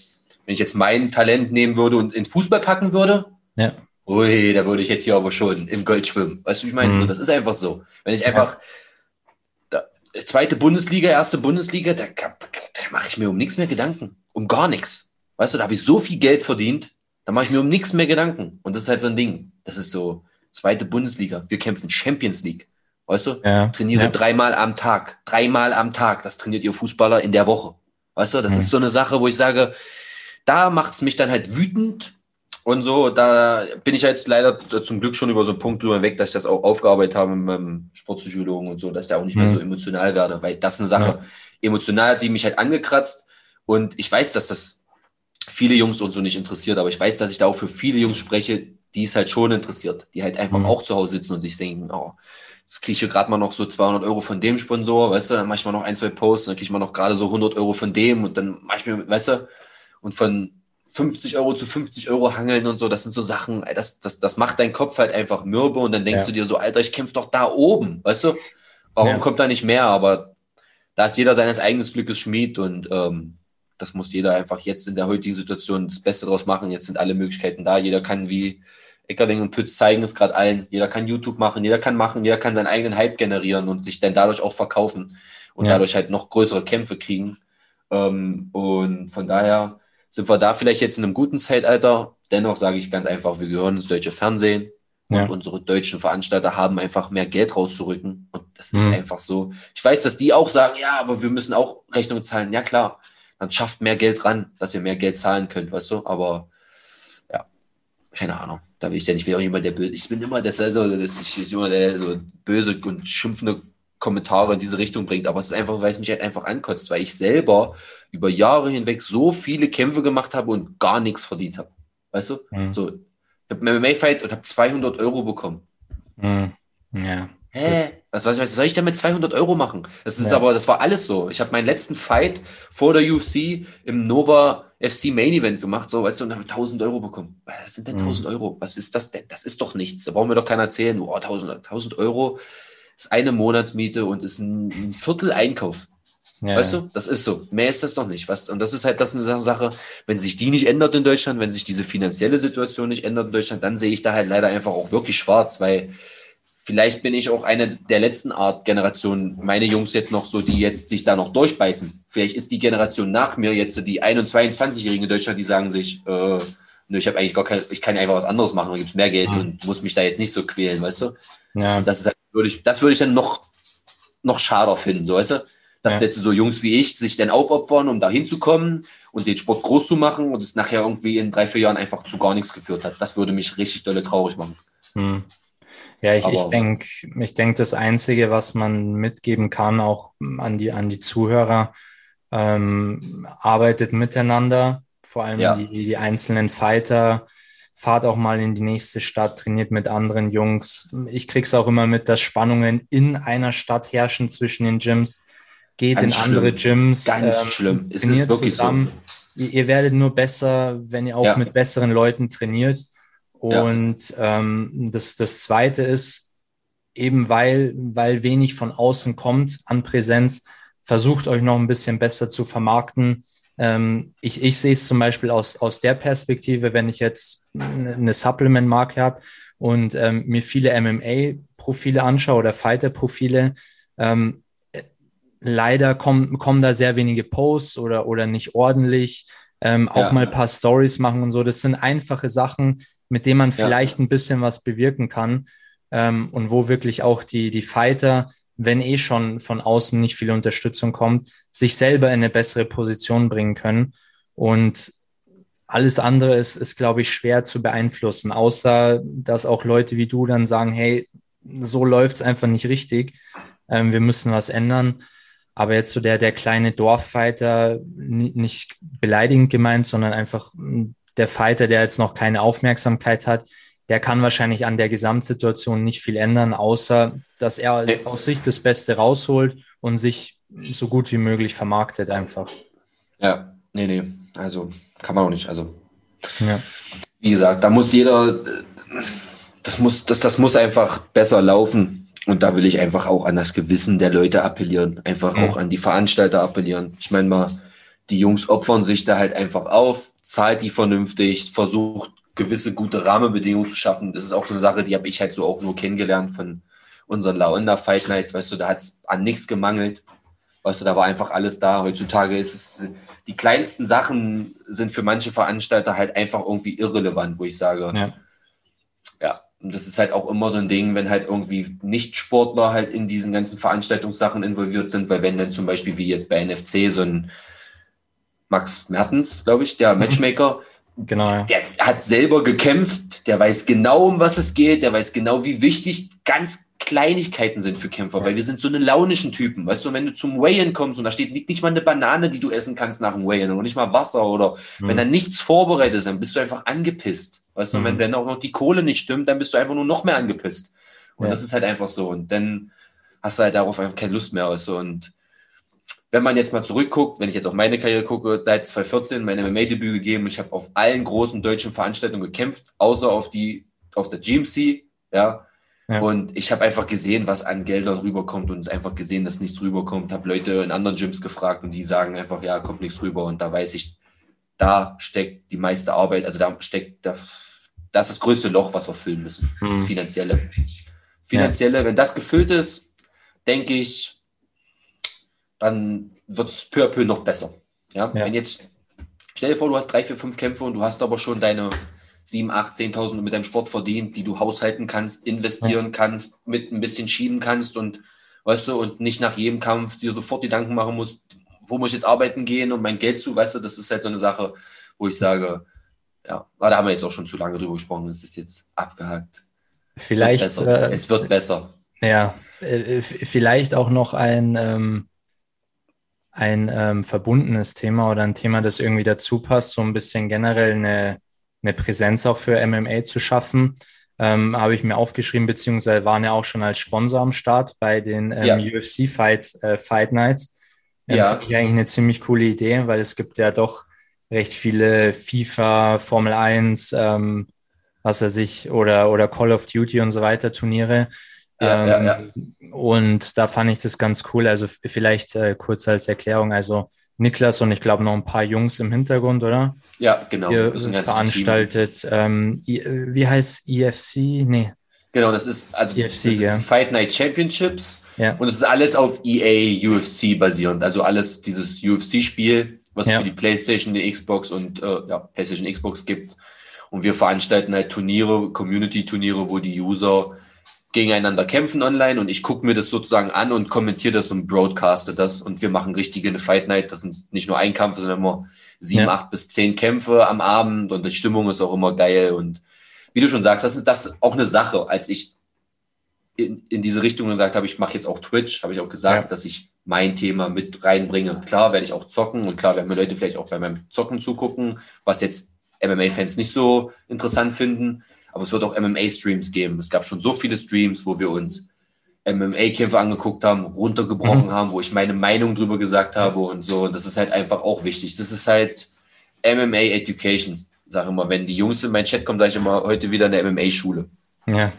wenn ich jetzt mein Talent nehmen würde und in Fußball packen würde, ja. ui, da würde ich jetzt hier aber schon im Gold schwimmen. Weißt du, ich meine, mhm. so, das ist einfach so. Wenn ich einfach da, zweite Bundesliga, erste Bundesliga, da, da mache ich mir um nichts mehr Gedanken. Um gar nichts. Weißt du, da habe ich so viel Geld verdient, da mache ich mir um nichts mehr Gedanken. Und das ist halt so ein Ding. Das ist so zweite Bundesliga. Wir kämpfen Champions League. Weißt du? Ja, Trainiere ja. dreimal am Tag. Dreimal am Tag. Das trainiert ihr Fußballer in der Woche. Weißt du, das mhm. ist so eine Sache, wo ich sage, da macht es mich dann halt wütend. Und so, da bin ich jetzt leider zum Glück schon über so einen Punkt drüber weg, dass ich das auch aufgearbeitet habe mit meinem Sportpsychologen und so, dass ich da auch nicht mhm. mehr so emotional werde, weil das ist eine Sache, ja. emotional, die mich halt angekratzt. Und ich weiß, dass das viele Jungs und so nicht interessiert, aber ich weiß, dass ich da auch für viele Jungs spreche, die es halt schon interessiert, die halt einfach mhm. auch zu Hause sitzen und sich denken, oh, jetzt kriege ich hier gerade mal noch so 200 Euro von dem Sponsor, weißt du, dann mache ich mal noch ein, zwei Posts, dann kriege ich mal noch gerade so 100 Euro von dem und dann mache ich mir, weißt du, und von 50 Euro zu 50 Euro hangeln und so, das sind so Sachen, das, das, das macht dein Kopf halt einfach mürbe und dann denkst ja. du dir so, Alter, ich kämpfe doch da oben, weißt du, warum ja. kommt da nicht mehr, aber da ist jeder seines eigenen Glückes Schmied und ähm, das muss jeder einfach jetzt in der heutigen Situation das Beste draus machen. Jetzt sind alle Möglichkeiten da. Jeder kann wie Eckerling und Pütz zeigen es gerade allen. Jeder kann YouTube machen, jeder kann machen, jeder kann seinen eigenen Hype generieren und sich dann dadurch auch verkaufen und ja. dadurch halt noch größere Kämpfe kriegen. Ähm, und von daher sind wir da vielleicht jetzt in einem guten Zeitalter. Dennoch sage ich ganz einfach, wir gehören ins deutsche Fernsehen. Und unsere deutschen Veranstalter haben einfach mehr Geld rauszurücken. Und das ist mhm. einfach so. Ich weiß, dass die auch sagen, ja, aber wir müssen auch Rechnung zahlen. Ja, klar dann schafft mehr Geld ran, dass ihr mehr Geld zahlen könnt, weißt du? Aber ja, keine Ahnung. Da will ich ja nicht, wie auch jemand, der böse. Ich bin immer das, also, das ich, ich immer der so böse und schimpfende Kommentare in diese Richtung bringt. Aber es ist einfach, weil es mich halt einfach ankotzt, weil ich selber über Jahre hinweg so viele Kämpfe gemacht habe und gar nichts verdient habe. Weißt du? Mhm. So, ich habe MMA-Fight und habe 200 Euro bekommen. Mhm. Ja. Hä? Was, was, was soll ich denn mit 200 Euro machen? Das ist ja. aber, das war alles so. Ich habe meinen letzten Fight vor der UFC im Nova FC Main Event gemacht, so, weißt du, und habe 1000 Euro bekommen. Was sind denn 1000 mhm. Euro? Was ist das denn? Das ist doch nichts. Da brauchen wir doch keiner erzählen. Oh, 1000, 1000 Euro ist eine Monatsmiete und ist ein, ein Viertel Einkauf. Ja. Weißt du, das ist so. Mehr ist das doch nicht. Was, und das ist halt das eine Sache, wenn sich die nicht ändert in Deutschland, wenn sich diese finanzielle Situation nicht ändert in Deutschland, dann sehe ich da halt leider einfach auch wirklich schwarz, weil vielleicht bin ich auch eine der letzten Art Generationen, meine Jungs jetzt noch so, die jetzt sich da noch durchbeißen. Vielleicht ist die Generation nach mir jetzt so die 21, 22-Jährigen in Deutschland, die sagen sich, äh, nö, ich habe eigentlich gar kein, ich kann einfach was anderes machen, da gibt mehr Geld mhm. und muss mich da jetzt nicht so quälen, weißt du? Ja. Das ist halt, würde ich, das würde ich dann noch, noch schader finden, so, weißt du? Dass ja. jetzt so Jungs wie ich sich dann aufopfern, um da hinzukommen und den Sport groß zu machen und es nachher irgendwie in drei, vier Jahren einfach zu gar nichts geführt hat. Das würde mich richtig dolle traurig machen. Mhm. Ja, ich, ich denke, ich denk, das Einzige, was man mitgeben kann, auch an die, an die Zuhörer, ähm, arbeitet miteinander, vor allem ja. die, die einzelnen Fighter, fahrt auch mal in die nächste Stadt, trainiert mit anderen Jungs. Ich krieg's auch immer mit, dass Spannungen in einer Stadt herrschen zwischen den Gyms. Geht Ganz in schlimm. andere Gyms. Ganz ähm, schlimm. Es ist wirklich zusammen. so. Ihr, ihr, werdet nur besser, wenn ihr auch ja. mit besseren Leuten trainiert. Und ja. ähm, das, das Zweite ist, eben weil, weil wenig von außen kommt an Präsenz, versucht euch noch ein bisschen besser zu vermarkten. Ähm, ich, ich sehe es zum Beispiel aus, aus der Perspektive, wenn ich jetzt eine Supplement-Marke habe und ähm, mir viele MMA-Profile anschaue oder Fighter-Profile, ähm, leider kommen, kommen da sehr wenige Posts oder, oder nicht ordentlich. Ähm, auch ja. mal ein paar Stories machen und so. Das sind einfache Sachen, mit dem man vielleicht ja. ein bisschen was bewirken kann ähm, und wo wirklich auch die, die Fighter, wenn eh schon von außen nicht viel Unterstützung kommt, sich selber in eine bessere Position bringen können. Und alles andere ist, ist, glaube ich, schwer zu beeinflussen, außer dass auch Leute wie du dann sagen, hey, so läuft es einfach nicht richtig. Ähm, wir müssen was ändern. Aber jetzt so der, der kleine Dorffighter, nicht beleidigend gemeint, sondern einfach hm, der Fighter, der jetzt noch keine Aufmerksamkeit hat, der kann wahrscheinlich an der Gesamtsituation nicht viel ändern, außer dass er als, aus sich das Beste rausholt und sich so gut wie möglich vermarktet einfach. Ja, nee, nee, also kann man auch nicht. Also, ja. wie gesagt, da muss jeder, das muss, das, das muss einfach besser laufen. Und da will ich einfach auch an das Gewissen der Leute appellieren, einfach mhm. auch an die Veranstalter appellieren. Ich meine mal, die Jungs opfern sich da halt einfach auf, zahlt die vernünftig, versucht gewisse gute Rahmenbedingungen zu schaffen. Das ist auch so eine Sache, die habe ich halt so auch nur kennengelernt von unseren Laonda Fight Nights. Weißt du, da hat es an nichts gemangelt. Weißt du, da war einfach alles da. Heutzutage ist es, die kleinsten Sachen sind für manche Veranstalter halt einfach irgendwie irrelevant, wo ich sage, ja, ja und das ist halt auch immer so ein Ding, wenn halt irgendwie Nicht-Sportler halt in diesen ganzen Veranstaltungssachen involviert sind, weil wenn dann zum Beispiel wie jetzt bei NFC so ein Max Mertens, glaube ich, der mhm. Matchmaker, Genau. Der hat selber gekämpft, der weiß genau, um was es geht, der weiß genau, wie wichtig ganz Kleinigkeiten sind für Kämpfer, ja. weil wir sind so eine launischen Typen. Weißt du, wenn du zum Weigh-In kommst und da steht liegt nicht mal eine Banane, die du essen kannst nach dem Weigh-In oder nicht mal Wasser oder mhm. wenn da nichts vorbereitet ist, dann bist du einfach angepisst. Weißt du, mhm. wenn dann auch noch die Kohle nicht stimmt, dann bist du einfach nur noch mehr angepisst. Und ja. das ist halt einfach so. Und dann hast du halt darauf einfach keine Lust mehr. Weißt du? Und wenn man jetzt mal zurückguckt, wenn ich jetzt auf meine Karriere gucke, seit 2014 mein MMA-Debüt gegeben. Ich habe auf allen großen deutschen Veranstaltungen gekämpft, außer auf die auf der GMC, ja. ja. Und ich habe einfach gesehen, was an Geldern rüberkommt und einfach gesehen, dass nichts rüberkommt. Habe Leute in anderen Gyms gefragt und die sagen einfach, ja, kommt nichts rüber. Und da weiß ich, da steckt die meiste Arbeit, also da steckt das, das ist das größte Loch, was wir füllen müssen. Hm. Das Finanzielle. Finanzielle, ja. wenn das gefüllt ist, denke ich, dann wird es peu à peu noch besser. Ja? ja? Wenn jetzt, stell dir vor, du hast drei, vier, fünf Kämpfe und du hast aber schon deine sieben, acht, zehntausend mit deinem Sport verdient, die du haushalten kannst, investieren ja. kannst, mit ein bisschen schieben kannst und weißt du, und nicht nach jedem Kampf dir sofort Gedanken machen musst, wo muss ich jetzt arbeiten gehen und mein Geld zu, weißt du, das ist halt so eine Sache, wo ich sage, ja, da haben wir jetzt auch schon zu lange drüber gesprochen, es ist jetzt abgehakt. Vielleicht. Es wird besser. Äh, es wird besser. Ja, äh, vielleicht auch noch ein, ähm, ein ähm, verbundenes Thema oder ein Thema, das irgendwie dazu passt, so ein bisschen generell eine, eine Präsenz auch für MMA zu schaffen. Ähm, habe ich mir aufgeschrieben, beziehungsweise waren ja auch schon als Sponsor am Start bei den ähm, ja. UFC Fight, äh, Fight Nights. Ähm, ja. Finde ich eigentlich eine ziemlich coole Idee, weil es gibt ja doch recht viele FIFA, Formel 1, ähm, was weiß ich, oder, oder Call of Duty und so weiter Turniere, ja, ja, ja. Ähm, und da fand ich das ganz cool. Also vielleicht äh, kurz als Erklärung. Also Niklas und ich glaube noch ein paar Jungs im Hintergrund, oder? Ja, genau. Ihr veranstaltet, ähm, wie heißt EFC? Nee. Genau, das ist also EFC, das ja. Fight Night Championships. Ja. Und es ist alles auf EA UFC basierend. Also alles dieses UFC-Spiel, was es für die PlayStation, die Xbox und äh, ja, PlayStation Xbox gibt. Und wir veranstalten halt Turniere, Community-Turniere, wo die User gegeneinander kämpfen online und ich gucke mir das sozusagen an und kommentiere das und broadcaste das und wir machen richtige eine Fight Night. Das sind nicht nur ein Kampf, sondern immer sieben, ja. acht bis zehn Kämpfe am Abend und die Stimmung ist auch immer geil und wie du schon sagst, das ist das auch eine Sache. Als ich in, in diese Richtung gesagt habe, ich mache jetzt auch Twitch, habe ich auch gesagt, ja. dass ich mein Thema mit reinbringe. Klar werde ich auch zocken und klar werden mir Leute vielleicht auch bei meinem Zocken zugucken, was jetzt MMA-Fans nicht so interessant finden. Aber es wird auch MMA-Streams geben. Es gab schon so viele Streams, wo wir uns MMA-Kämpfe angeguckt haben, runtergebrochen mhm. haben, wo ich meine Meinung drüber gesagt habe und so. Und das ist halt einfach auch wichtig. Das ist halt MMA-Education. Sag immer, wenn die Jungs in meinen Chat kommen, sage ich immer, heute wieder eine MMA-Schule. Ja.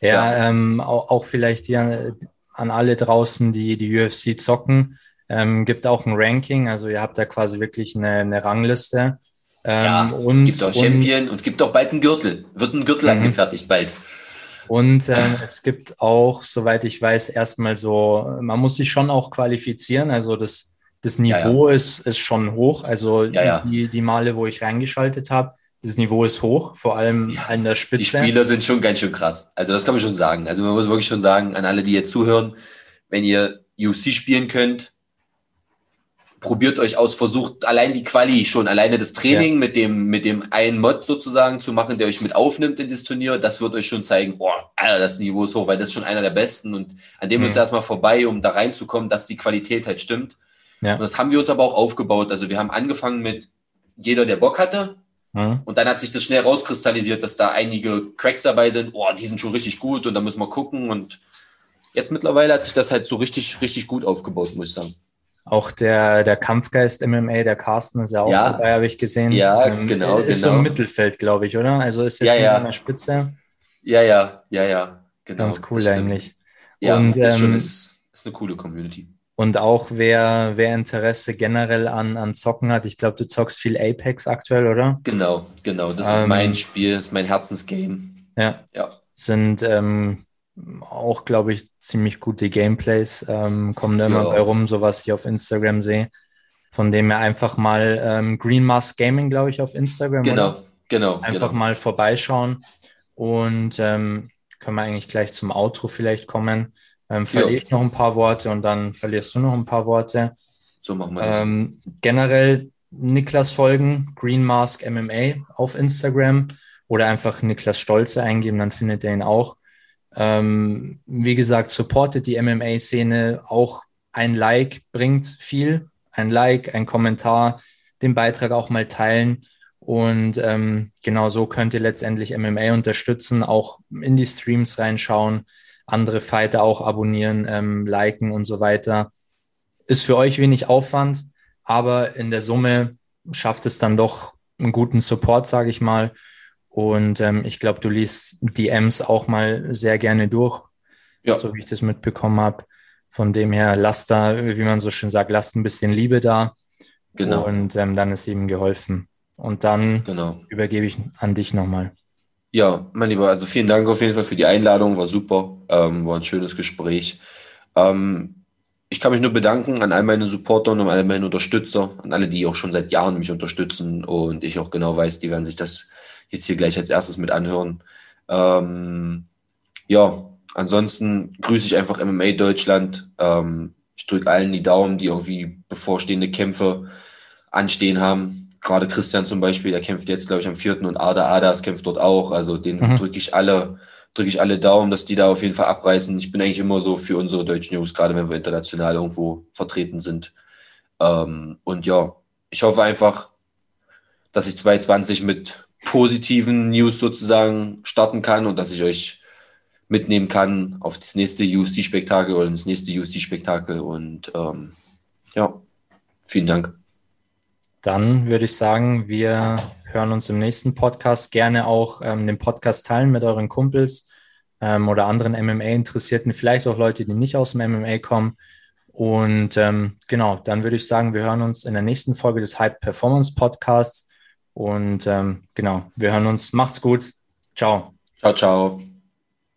Ja, ja. Ähm, auch, auch, vielleicht hier an alle draußen, die die UFC zocken, ähm, gibt auch ein Ranking. Also ihr habt da quasi wirklich eine, eine Rangliste. Ähm, ja, und gibt auch Champion und, und gibt auch bald einen Gürtel. Wird ein Gürtel mhm. angefertigt bald. Und ähm, es gibt auch, soweit ich weiß, erstmal so, man muss sich schon auch qualifizieren. Also das, das Niveau ja, ja. Ist, ist schon hoch. Also Die, die Male, wo ich reingeschaltet habe, das Niveau ist hoch, vor allem an der Spitze. Die Spieler sind schon ganz schön krass. Also das kann man schon sagen. Also man muss wirklich schon sagen, an alle, die jetzt zuhören, wenn ihr UC spielen könnt, probiert euch aus, versucht allein die Quali schon, alleine das Training ja. mit dem, mit dem einen Mod sozusagen zu machen, der euch mit aufnimmt in das Turnier, das wird euch schon zeigen, boah, Alter, das Niveau ist hoch, weil das ist schon einer der besten und an dem mhm. ihr erstmal vorbei, um da reinzukommen, dass die Qualität halt stimmt. Ja. Und das haben wir uns aber auch aufgebaut. Also wir haben angefangen mit jeder, der Bock hatte. Mhm. Und dann hat sich das schnell rauskristallisiert, dass da einige Cracks dabei sind. Oh, die sind schon richtig gut und da müssen wir gucken. Und jetzt mittlerweile hat sich das halt so richtig, richtig gut aufgebaut, muss ich sagen. Auch der, der Kampfgeist MMA, der Carsten ist ja auch ja. dabei, habe ich gesehen. Ja, ähm, genau. Ist genau. so im Mittelfeld, glaube ich, oder? Also ist jetzt ja, ja. an der Spitze. Ja, ja, ja, ja. Genau. Ganz cool eigentlich. Ja, und, das ähm, schon ist, ist eine coole Community. Und auch wer, wer Interesse generell an, an Zocken hat, ich glaube, du zockst viel Apex aktuell, oder? Genau, genau. Das ähm, ist mein Spiel, das ist mein Herzensgame. Ja. ja. Sind ähm, auch, glaube ich, ziemlich gute Gameplays, ähm, kommen da immer ja. bei rum, so was ich auf Instagram sehe. Von dem her einfach mal ähm, Green Mask Gaming, glaube ich, auf Instagram. Genau, oder? genau. Einfach genau. mal vorbeischauen. Und ähm, können wir eigentlich gleich zum Outro vielleicht kommen. Ähm, verliere ja. ich noch ein paar Worte und dann verlierst du noch ein paar Worte. So machen wir das. Ähm, generell Niklas folgen, Green Mask MMA auf Instagram oder einfach Niklas Stolze eingeben, dann findet ihr ihn auch. Ähm, wie gesagt, supportet die MMA-Szene. Auch ein Like bringt viel. Ein Like, ein Kommentar, den Beitrag auch mal teilen. Und ähm, genau so könnt ihr letztendlich MMA unterstützen, auch in die Streams reinschauen, andere Fighter auch abonnieren, ähm, liken und so weiter. Ist für euch wenig Aufwand, aber in der Summe schafft es dann doch einen guten Support, sage ich mal. Und ähm, ich glaube, du liest DMs auch mal sehr gerne durch, ja. so wie ich das mitbekommen habe. Von dem her, lasst da, wie man so schön sagt, lasst ein bisschen Liebe da. Genau. Und ähm, dann ist ihm geholfen. Und dann genau. übergebe ich an dich nochmal. Ja, mein Lieber, also vielen Dank auf jeden Fall für die Einladung, war super, ähm, war ein schönes Gespräch. Ähm, ich kann mich nur bedanken an all meine Supporter und an all meine Unterstützer, an alle, die auch schon seit Jahren mich unterstützen und ich auch genau weiß, die werden sich das jetzt hier gleich als erstes mit anhören. Ähm, ja, ansonsten grüße ich einfach MMA Deutschland. Ähm, ich drücke allen die Daumen, die irgendwie bevorstehende Kämpfe anstehen haben gerade Christian zum Beispiel, der kämpft jetzt, glaube ich, am vierten und Ada Adas kämpft dort auch. Also den mhm. drücke ich alle, drücke ich alle Daumen, dass die da auf jeden Fall abreißen. Ich bin eigentlich immer so für unsere deutschen News, gerade wenn wir international irgendwo vertreten sind. Ähm, und ja, ich hoffe einfach, dass ich 2020 mit positiven News sozusagen starten kann und dass ich euch mitnehmen kann auf das nächste UFC-Spektakel oder das nächste UFC-Spektakel. Und ähm, ja, vielen Dank. Dann würde ich sagen, wir hören uns im nächsten Podcast. Gerne auch ähm, den Podcast teilen mit euren Kumpels ähm, oder anderen MMA-Interessierten, vielleicht auch Leute, die nicht aus dem MMA kommen. Und ähm, genau, dann würde ich sagen, wir hören uns in der nächsten Folge des Hype Performance Podcasts. Und ähm, genau, wir hören uns. Macht's gut. Ciao. Ciao, ciao.